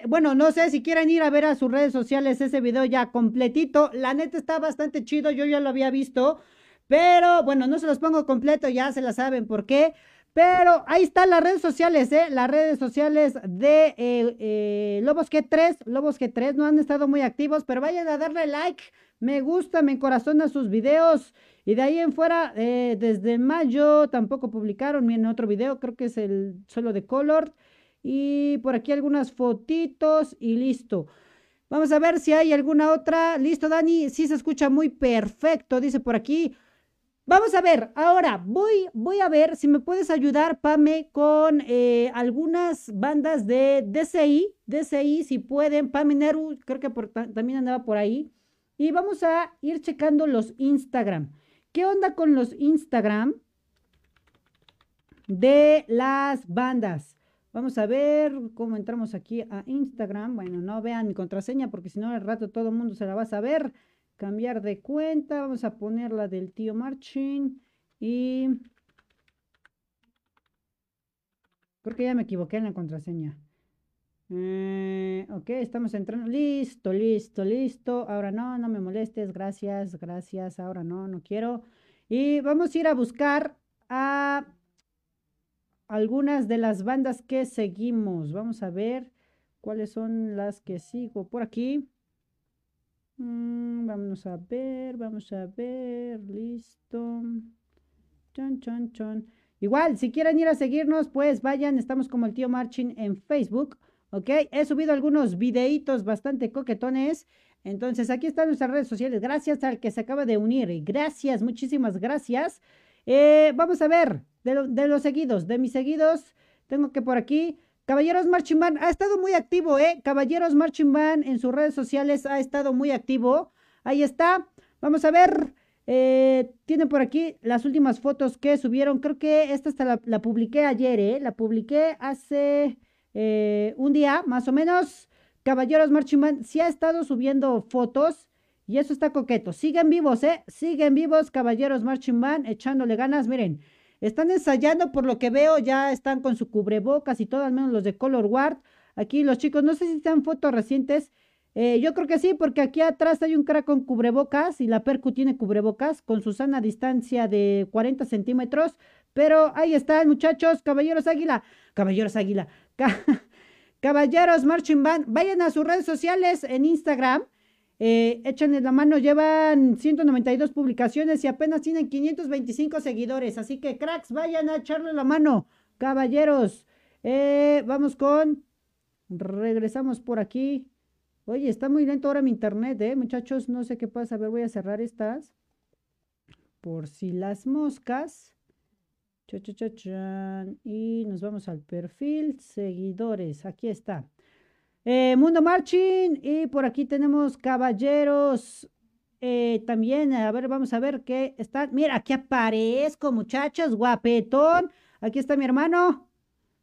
Bueno, no sé si quieren ir a ver a sus redes sociales ese video ya completito. La neta está bastante chido, yo ya lo había visto. Pero bueno, no se los pongo completo, ya se la saben por qué. Pero ahí están las redes sociales, ¿eh? Las redes sociales de eh, eh, Lobos G3. Lobos G3 no han estado muy activos, pero vayan a darle like, me gusta, me encorazona sus videos. Y de ahí en fuera, eh, desde mayo tampoco publicaron. Miren otro video, creo que es el solo de Color. Y por aquí algunas fotitos y listo. Vamos a ver si hay alguna otra. Listo, Dani. Sí se escucha muy perfecto, dice por aquí. Vamos a ver, ahora voy, voy a ver si me puedes ayudar, Pame, con eh, algunas bandas de DCI, DCI, si pueden, Pame Neru, creo que también andaba por ahí. Y vamos a ir checando los Instagram. ¿Qué onda con los Instagram de las bandas? Vamos a ver cómo entramos aquí a Instagram. Bueno, no vean mi contraseña porque si no al rato todo el mundo se la va a saber. Cambiar de cuenta. Vamos a poner la del tío Marchin. Y... Creo que ya me equivoqué en la contraseña. Eh, ok, estamos entrando. Listo, listo, listo. Ahora no, no me molestes. Gracias, gracias. Ahora no, no quiero. Y vamos a ir a buscar a algunas de las bandas que seguimos. Vamos a ver cuáles son las que sigo por aquí. Mm, vamos a ver, vamos a ver, listo. Chon, chon, chon. Igual, si quieren ir a seguirnos, pues vayan, estamos como el tío Marchin en Facebook, ¿ok? He subido algunos videitos bastante coquetones. Entonces, aquí están nuestras redes sociales. Gracias al que se acaba de unir. Gracias, muchísimas gracias. Eh, vamos a ver, de, los seguidos, de mis seguidos, tengo que por aquí, Caballeros Marching Band ha estado muy activo, ¿eh? Caballeros Marching Band en sus redes sociales ha estado muy activo. Ahí está. Vamos a ver. Eh, tienen por aquí las últimas fotos que subieron. Creo que esta hasta la, publiqué ayer, ¿eh? La publiqué hace eh, un día, más o menos. Caballeros Marching Band sí ha estado subiendo fotos. Y eso está coqueto. Siguen vivos, ¿eh? Siguen vivos, Caballeros Marching Band, echándole ganas. Miren, están ensayando, por lo que veo, ya están con su cubrebocas y todo, al menos los de Color Guard. Aquí los chicos, no sé si sean fotos recientes. Eh, yo creo que sí, porque aquí atrás hay un crack con cubrebocas y la Percu tiene cubrebocas con su sana distancia de 40 centímetros. Pero ahí están, muchachos, caballeros águila, caballeros águila, caballeros marching band. Vayan a sus redes sociales en Instagram eh, la mano, llevan 192 publicaciones y apenas tienen 525 seguidores. Así que, cracks, vayan a echarle la mano. Caballeros, eh, vamos con. Regresamos por aquí. Oye, está muy lento ahora mi internet, ¿eh? Muchachos, no sé qué pasa. A ver, voy a cerrar estas. Por si las moscas. Cha, cha, cha. Y nos vamos al perfil. Seguidores. Aquí está. Eh, Mundo Marching. Y por aquí tenemos caballeros. Eh, también, a ver, vamos a ver qué está. Mira, aquí aparezco, muchachos, guapetón. Aquí está mi hermano.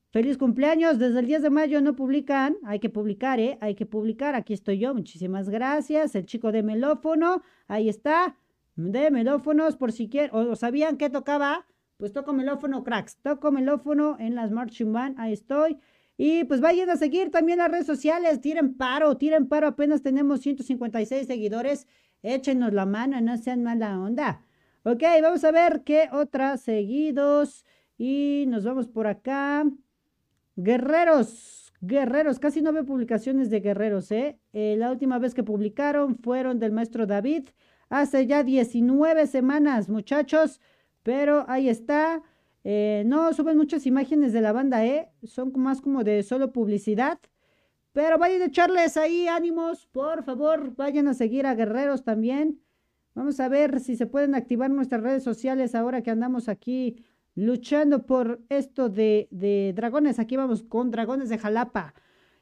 Feliz cumpleaños. Desde el 10 de mayo no publican. Hay que publicar, ¿eh? Hay que publicar. Aquí estoy yo. Muchísimas gracias. El chico de melófono. Ahí está. De melófonos, por si quieren. ¿O sabían que tocaba? Pues toco melófono, cracks. Toco melófono en las Marching Band. Ahí estoy. Y pues vayan a seguir también las redes sociales. Tiren paro, tiren paro. Apenas tenemos 156 seguidores. Échenos la mano, no sean mala onda. Ok, vamos a ver qué otras seguidos. Y nos vamos por acá. Guerreros, guerreros. Casi no veo publicaciones de guerreros, ¿eh? ¿eh? La última vez que publicaron fueron del maestro David. Hace ya 19 semanas, muchachos. Pero ahí está. Eh, no suben muchas imágenes de la banda, ¿eh? Son más como de solo publicidad. Pero vayan a echarles ahí ánimos, por favor. Vayan a seguir a Guerreros también. Vamos a ver si se pueden activar nuestras redes sociales ahora que andamos aquí luchando por esto de, de dragones. Aquí vamos con Dragones de Jalapa.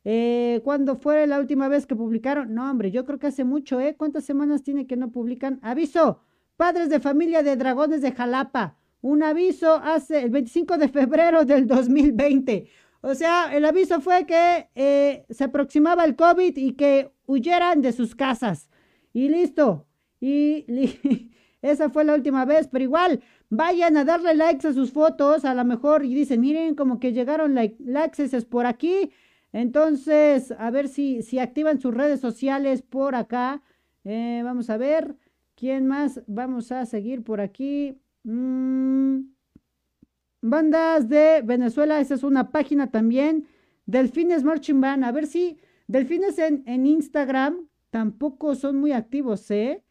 Eh, ¿Cuándo fue la última vez que publicaron? No, hombre, yo creo que hace mucho, ¿eh? ¿Cuántas semanas tiene que no publican? Aviso, padres de familia de Dragones de Jalapa un aviso hace el 25 de febrero del 2020. O sea, el aviso fue que eh, se aproximaba el COVID y que huyeran de sus casas. Y listo. Y esa fue la última vez, pero igual, vayan a darle likes a sus fotos, a lo mejor, y dicen, miren, como que llegaron like, likes es por aquí. Entonces, a ver si, si activan sus redes sociales por acá. Eh, vamos a ver, ¿quién más? Vamos a seguir por aquí. Mm, bandas de Venezuela, esa es una página también. Delfines Marching Band, a ver si Delfines en, en Instagram tampoco son muy activos, ¿eh?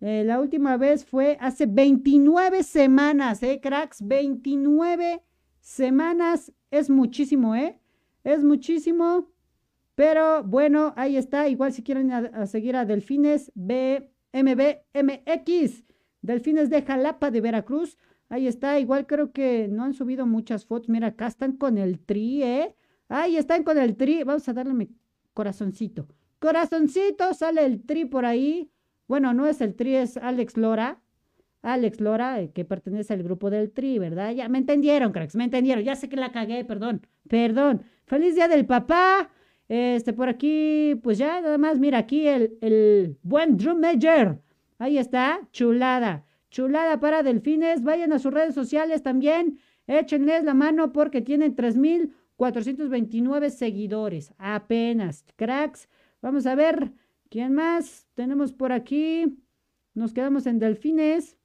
¿eh? La última vez fue hace 29 semanas, ¿eh, cracks? 29 semanas es muchísimo, ¿eh? Es muchísimo. Pero bueno, ahí está. Igual si quieren seguir a Delfines, BMBMX. Delfines de Jalapa de Veracruz. Ahí está, igual creo que no han subido muchas fotos. Mira, acá están con el tri, ¿eh? Ahí están con el tri. Vamos a darle mi corazoncito. Corazoncito, sale el tri por ahí. Bueno, no es el tri, es Alex Lora. Alex Lora, eh, que pertenece al grupo del tri, ¿verdad? Ya me entendieron, cracks, me entendieron. Ya sé que la cagué, perdón, perdón. Feliz día del papá. Este, por aquí, pues ya nada más, mira aquí el, el buen drum major. Ahí está, chulada. Chulada para delfines. Vayan a sus redes sociales también. Échenles la mano porque tienen 3.429 seguidores. Apenas. Cracks. Vamos a ver. ¿Quién más? Tenemos por aquí. Nos quedamos en delfines.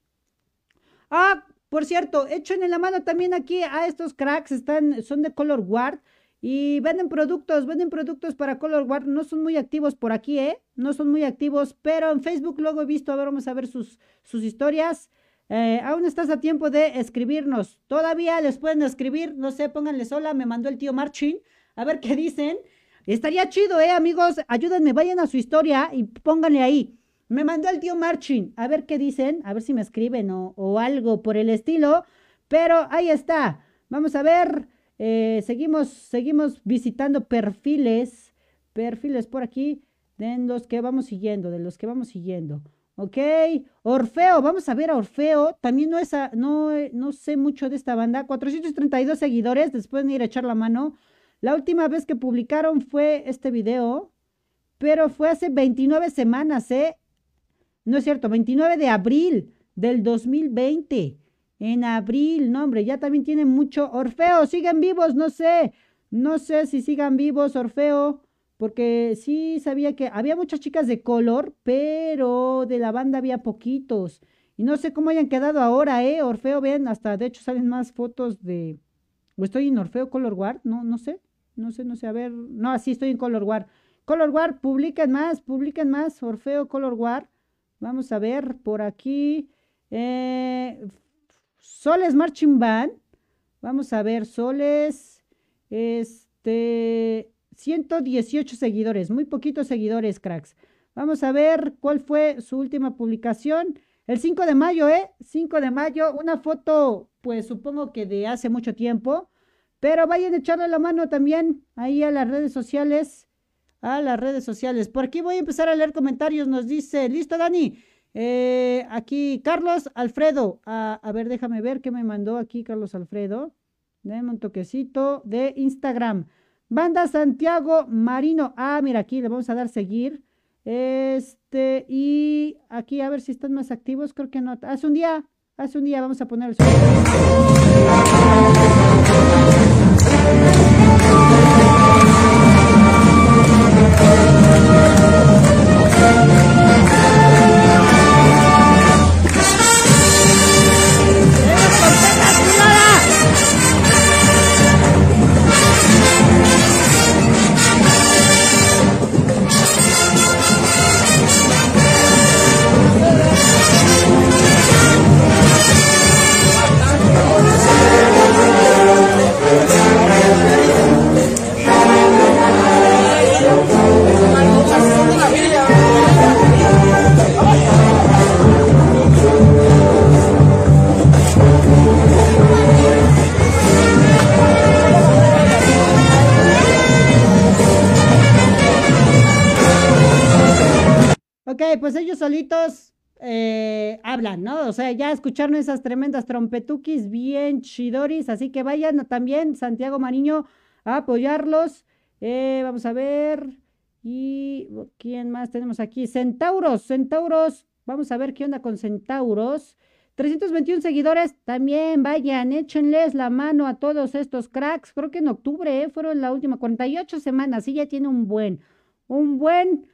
Ah, por cierto, echen la mano también aquí a estos cracks. Están, son de Color Guard. Y venden productos, venden productos para Color Guard. No son muy activos por aquí, ¿eh? No son muy activos, pero en Facebook luego he visto, a ver, vamos a ver sus, sus historias. Eh, aún estás a tiempo de escribirnos. Todavía les pueden escribir, no sé, pónganle sola, me mandó el tío Marchin. A ver qué dicen. Estaría chido, ¿eh, amigos? Ayúdenme, vayan a su historia y pónganle ahí. Me mandó el tío Marchin. A ver qué dicen, a ver si me escriben o, o algo por el estilo. Pero ahí está. Vamos a ver. Eh, seguimos, seguimos visitando perfiles, perfiles por aquí de los que vamos siguiendo, de los que vamos siguiendo. Ok, Orfeo, vamos a ver a Orfeo. También no, es no, no sé mucho de esta banda. 432 seguidores, después de ir a echar la mano. La última vez que publicaron fue este video, pero fue hace 29 semanas, ¿eh? No es cierto, 29 de abril del 2020 en abril, no hombre, ya también tienen mucho. Orfeo, siguen vivos, no sé, no sé si sigan vivos, Orfeo, porque sí sabía que había muchas chicas de color, pero de la banda había poquitos. Y no sé cómo hayan quedado ahora, ¿eh? Orfeo, ven, hasta de hecho salen más fotos de... ¿O estoy en Orfeo Color Guard? No, no sé, no sé, no sé, a ver. No, así estoy en Color Guard. Color Guard, publiquen más, publiquen más, Orfeo Color Guard. Vamos a ver por aquí. Eh, Soles Marching Band. Vamos a ver, Soles. Este. 118 seguidores, muy poquitos seguidores, cracks. Vamos a ver cuál fue su última publicación. El 5 de mayo, ¿eh? 5 de mayo, una foto, pues supongo que de hace mucho tiempo. Pero vayan a echarle la mano también ahí a las redes sociales. A las redes sociales. Por aquí voy a empezar a leer comentarios. Nos dice, listo, Dani. Eh, aquí, Carlos Alfredo. a ver, déjame ver qué me mandó aquí Carlos Alfredo. Denme un toquecito de Instagram. Banda Santiago Marino. Ah, mira, aquí le vamos a dar seguir. Este, y aquí a ver si están más activos. Creo que no. Hace un día, hace un día vamos a poner el pues ellos solitos eh, hablan, ¿no? O sea, ya escucharon esas tremendas trompetuquis bien chidoris, así que vayan también, Santiago Mariño, a apoyarlos. Eh, vamos a ver. ¿Y quién más tenemos aquí? Centauros, Centauros. Vamos a ver qué onda con Centauros. 321 seguidores, también vayan, échenles la mano a todos estos cracks. Creo que en octubre eh, fueron la última 48 semanas, y ya tiene un buen, un buen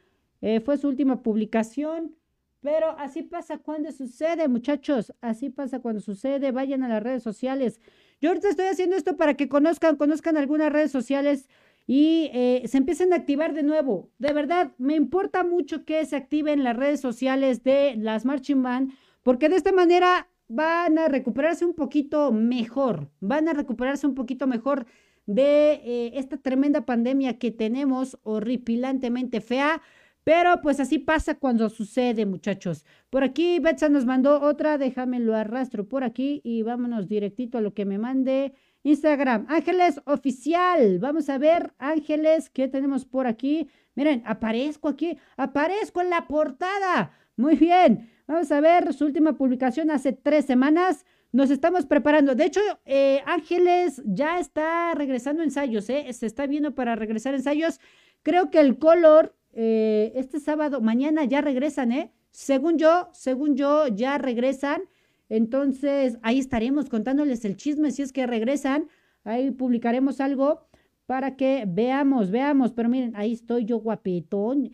eh, fue su última publicación. Pero así pasa cuando sucede, muchachos. Así pasa cuando sucede. Vayan a las redes sociales. Yo ahorita estoy haciendo esto para que conozcan, conozcan algunas redes sociales y eh, se empiecen a activar de nuevo. De verdad, me importa mucho que se activen las redes sociales de las Marching Band, porque de esta manera van a recuperarse un poquito mejor. Van a recuperarse un poquito mejor de eh, esta tremenda pandemia que tenemos horripilantemente fea. Pero pues así pasa cuando sucede, muchachos. Por aquí Betsa nos mandó otra, déjame lo arrastro por aquí y vámonos directito a lo que me mande Instagram. Ángeles Oficial, vamos a ver, Ángeles, ¿qué tenemos por aquí? Miren, aparezco aquí, aparezco en la portada. Muy bien, vamos a ver su última publicación hace tres semanas. Nos estamos preparando. De hecho, eh, Ángeles ya está regresando ensayos, ¿eh? Se está viendo para regresar ensayos. Creo que el color eh, este sábado, mañana ya regresan, ¿eh? Según yo, según yo, ya regresan. Entonces, ahí estaremos contándoles el chisme si es que regresan. Ahí publicaremos algo para que veamos, veamos. Pero miren, ahí estoy yo guapetón.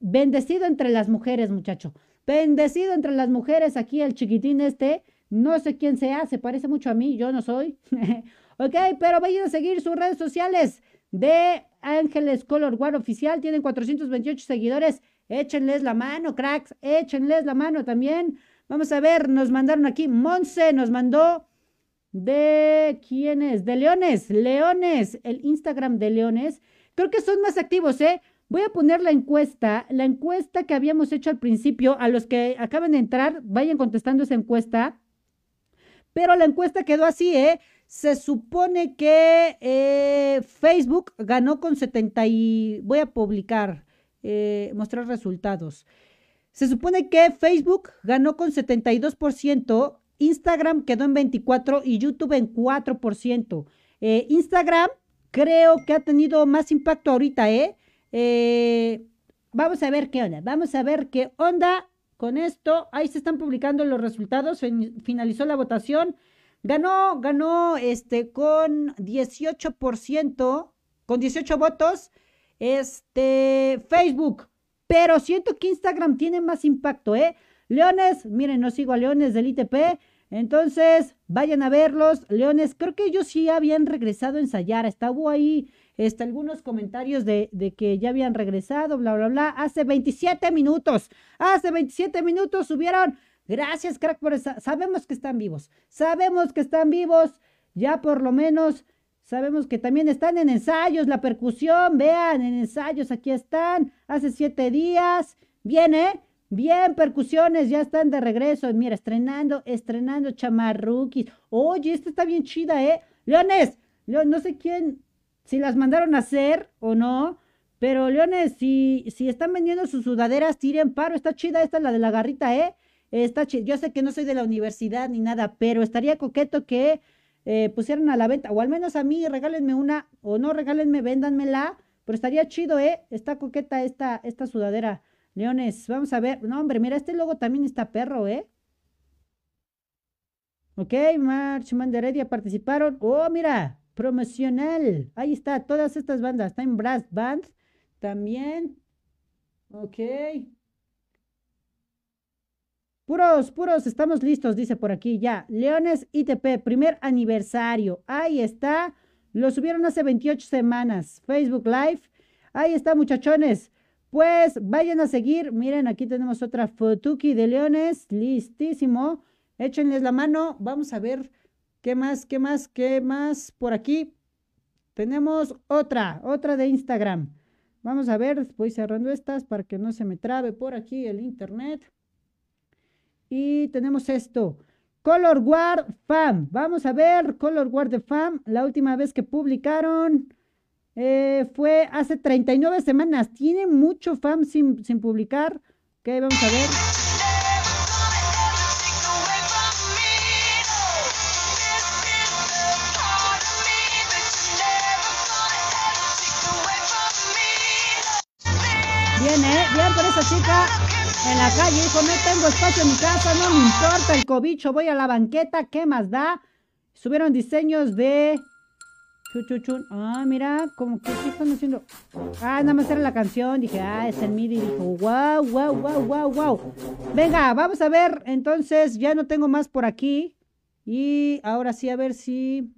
bendecido entre las mujeres, muchacho. Bendecido entre las mujeres. Aquí el chiquitín este. No sé quién sea, se parece mucho a mí, yo no soy. ok, pero vayan a seguir sus redes sociales de Ángeles Color War Oficial. Tienen 428 seguidores. Échenles la mano, cracks. Échenles la mano también. Vamos a ver, nos mandaron aquí. Monse nos mandó de quién es? De Leones. Leones. El Instagram de Leones. Creo que son más activos, ¿eh? Voy a poner la encuesta, la encuesta que habíamos hecho al principio. A los que acaban de entrar, vayan contestando esa encuesta. Pero la encuesta quedó así, ¿eh? Se supone que eh, Facebook ganó con 70 y voy a publicar, eh, mostrar resultados. Se supone que Facebook ganó con 72%, Instagram quedó en 24% y YouTube en 4%. Eh, Instagram creo que ha tenido más impacto ahorita, ¿eh? Vamos a ver qué onda, vamos a ver qué onda con esto. Ahí se están publicando los resultados, finalizó la votación. Ganó, ganó este con 18%, con 18 votos, este Facebook. Pero siento que Instagram tiene más impacto, ¿eh? Leones, miren, no sigo a Leones del ITP. Entonces, vayan a verlos. Leones, creo que ellos sí habían regresado a ensayar. Estaba ahí este, algunos comentarios de, de, que ya habían regresado, bla, bla, bla. Hace 27 minutos. Hace 27 minutos subieron Gracias, crack, por esa. Sabemos que están vivos. Sabemos que están vivos. Ya por lo menos sabemos que también están en ensayos. La percusión, vean, en ensayos aquí están. Hace siete días. Bien, ¿eh? Bien, percusiones, ya están de regreso. Mira, estrenando, estrenando chamarruquis. Oye, esta está bien chida, ¿eh? Leones, no sé quién, si las mandaron a hacer o no. Pero, Leones, si, si están vendiendo sus sudaderas, tiren paro. Está chida esta, la de la garrita, ¿eh? Está Yo sé que no soy de la universidad ni nada, pero estaría coqueto que eh, pusieran a la venta, o al menos a mí, regálenme una, o no regálenme, véndanmela, pero estaría chido, ¿eh? Está coqueta esta, esta sudadera. Leones, vamos a ver. No, hombre, mira, este logo también está perro, ¿eh? Ok, Marchman de Heredia participaron. Oh, mira, promocional. Ahí está, todas estas bandas. Time Brass Band también. Ok. Puros, puros, estamos listos, dice por aquí ya. Leones ITP, primer aniversario. Ahí está. Lo subieron hace 28 semanas. Facebook Live. Ahí está, muchachones. Pues vayan a seguir. Miren, aquí tenemos otra fotuki de leones. Listísimo. Échenles la mano. Vamos a ver qué más, qué más, qué más por aquí. Tenemos otra, otra de Instagram. Vamos a ver, voy cerrando estas para que no se me trabe por aquí el internet. Y tenemos esto. Color Guard Fam. Vamos a ver Color Guard de Fam. La última vez que publicaron eh, fue hace 39 semanas. Tiene mucho Fam sin, sin publicar. Ok, vamos a ver. En la calle. Dijo, no tengo espacio en mi casa, no me importa el cobicho, voy a la banqueta, ¿qué más da? Subieron diseños de... Chuchuchun. Ah, mira, como que ¿qué están haciendo? Ah, nada más era la canción. Dije, ah, es el MIDI. Dijo, wow, wow, wow, wow, wow. Venga, vamos a ver. Entonces, ya no tengo más por aquí. Y ahora sí, a ver si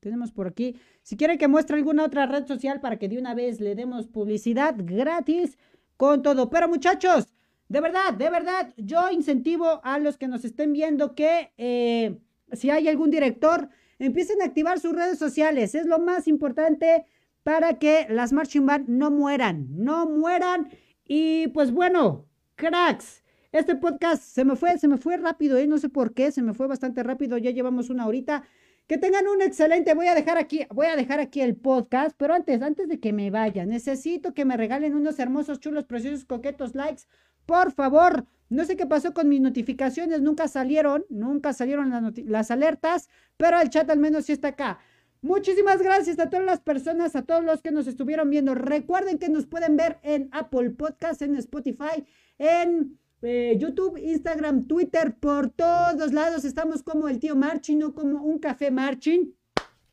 tenemos por aquí. Si quieren que muestre alguna otra red social para que de una vez le demos publicidad gratis con todo. Pero muchachos, de verdad, de verdad, yo incentivo a los que nos estén viendo que eh, si hay algún director, empiecen a activar sus redes sociales. Es lo más importante para que las marching band no mueran, no mueran. Y pues bueno, cracks, este podcast se me fue, se me fue rápido, ¿eh? no sé por qué, se me fue bastante rápido, ya llevamos una horita. Que tengan un excelente, voy a dejar aquí, voy a dejar aquí el podcast, pero antes, antes de que me vaya, necesito que me regalen unos hermosos, chulos, preciosos, coquetos likes por favor, no sé qué pasó con mis notificaciones, nunca salieron, nunca salieron las, alertas, pero el chat al menos sí está acá. Muchísimas gracias a todas las personas, a todos los que nos estuvieron viendo. Recuerden que nos pueden ver en Apple Podcast, en Spotify, en eh, YouTube, Instagram, Twitter, por todos lados. Estamos como el tío Marching, no como un café Marching.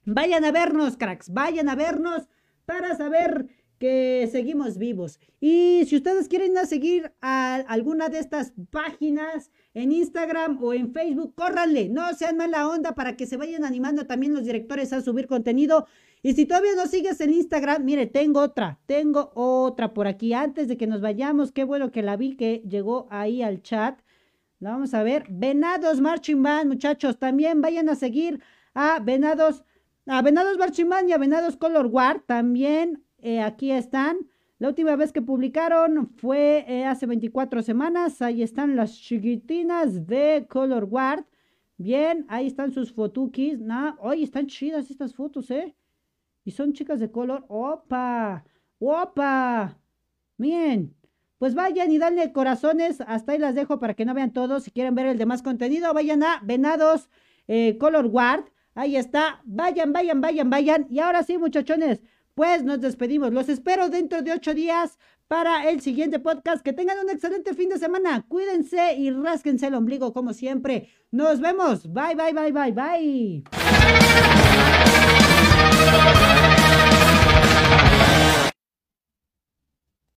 Vayan a vernos, cracks, vayan a vernos para saber que seguimos vivos. Y si ustedes quieren seguir a alguna de estas páginas en Instagram o en Facebook, córranle, no sean mala onda para que se vayan animando también los directores a subir contenido. Y si todavía no sigues en Instagram, mire, tengo otra, tengo otra por aquí. Antes de que nos vayamos, qué bueno que la vi que llegó ahí al chat. La vamos a ver. Venados Marching Band, muchachos, también vayan a seguir a Venados, a Venados Marching Band y a Venados Color War. También eh, aquí están. La última vez que publicaron fue eh, hace 24 semanas. Ahí están las chiquitinas de Color Guard. Bien, ahí están sus fotukis. Nah, hoy están chidas estas fotos, ¿eh? Y son chicas de color. ¡Opa! ¡Opa! Bien. Pues vayan y danle corazones. Hasta ahí las dejo para que no vean todos. Si quieren ver el demás contenido, vayan a Venados eh, Color Guard. Ahí está. Vayan, vayan, vayan, vayan. Y ahora sí, muchachones pues nos despedimos. Los espero dentro de ocho días para el siguiente podcast. Que tengan un excelente fin de semana. Cuídense y rásquense el ombligo como siempre. Nos vemos. Bye, bye, bye, bye, bye.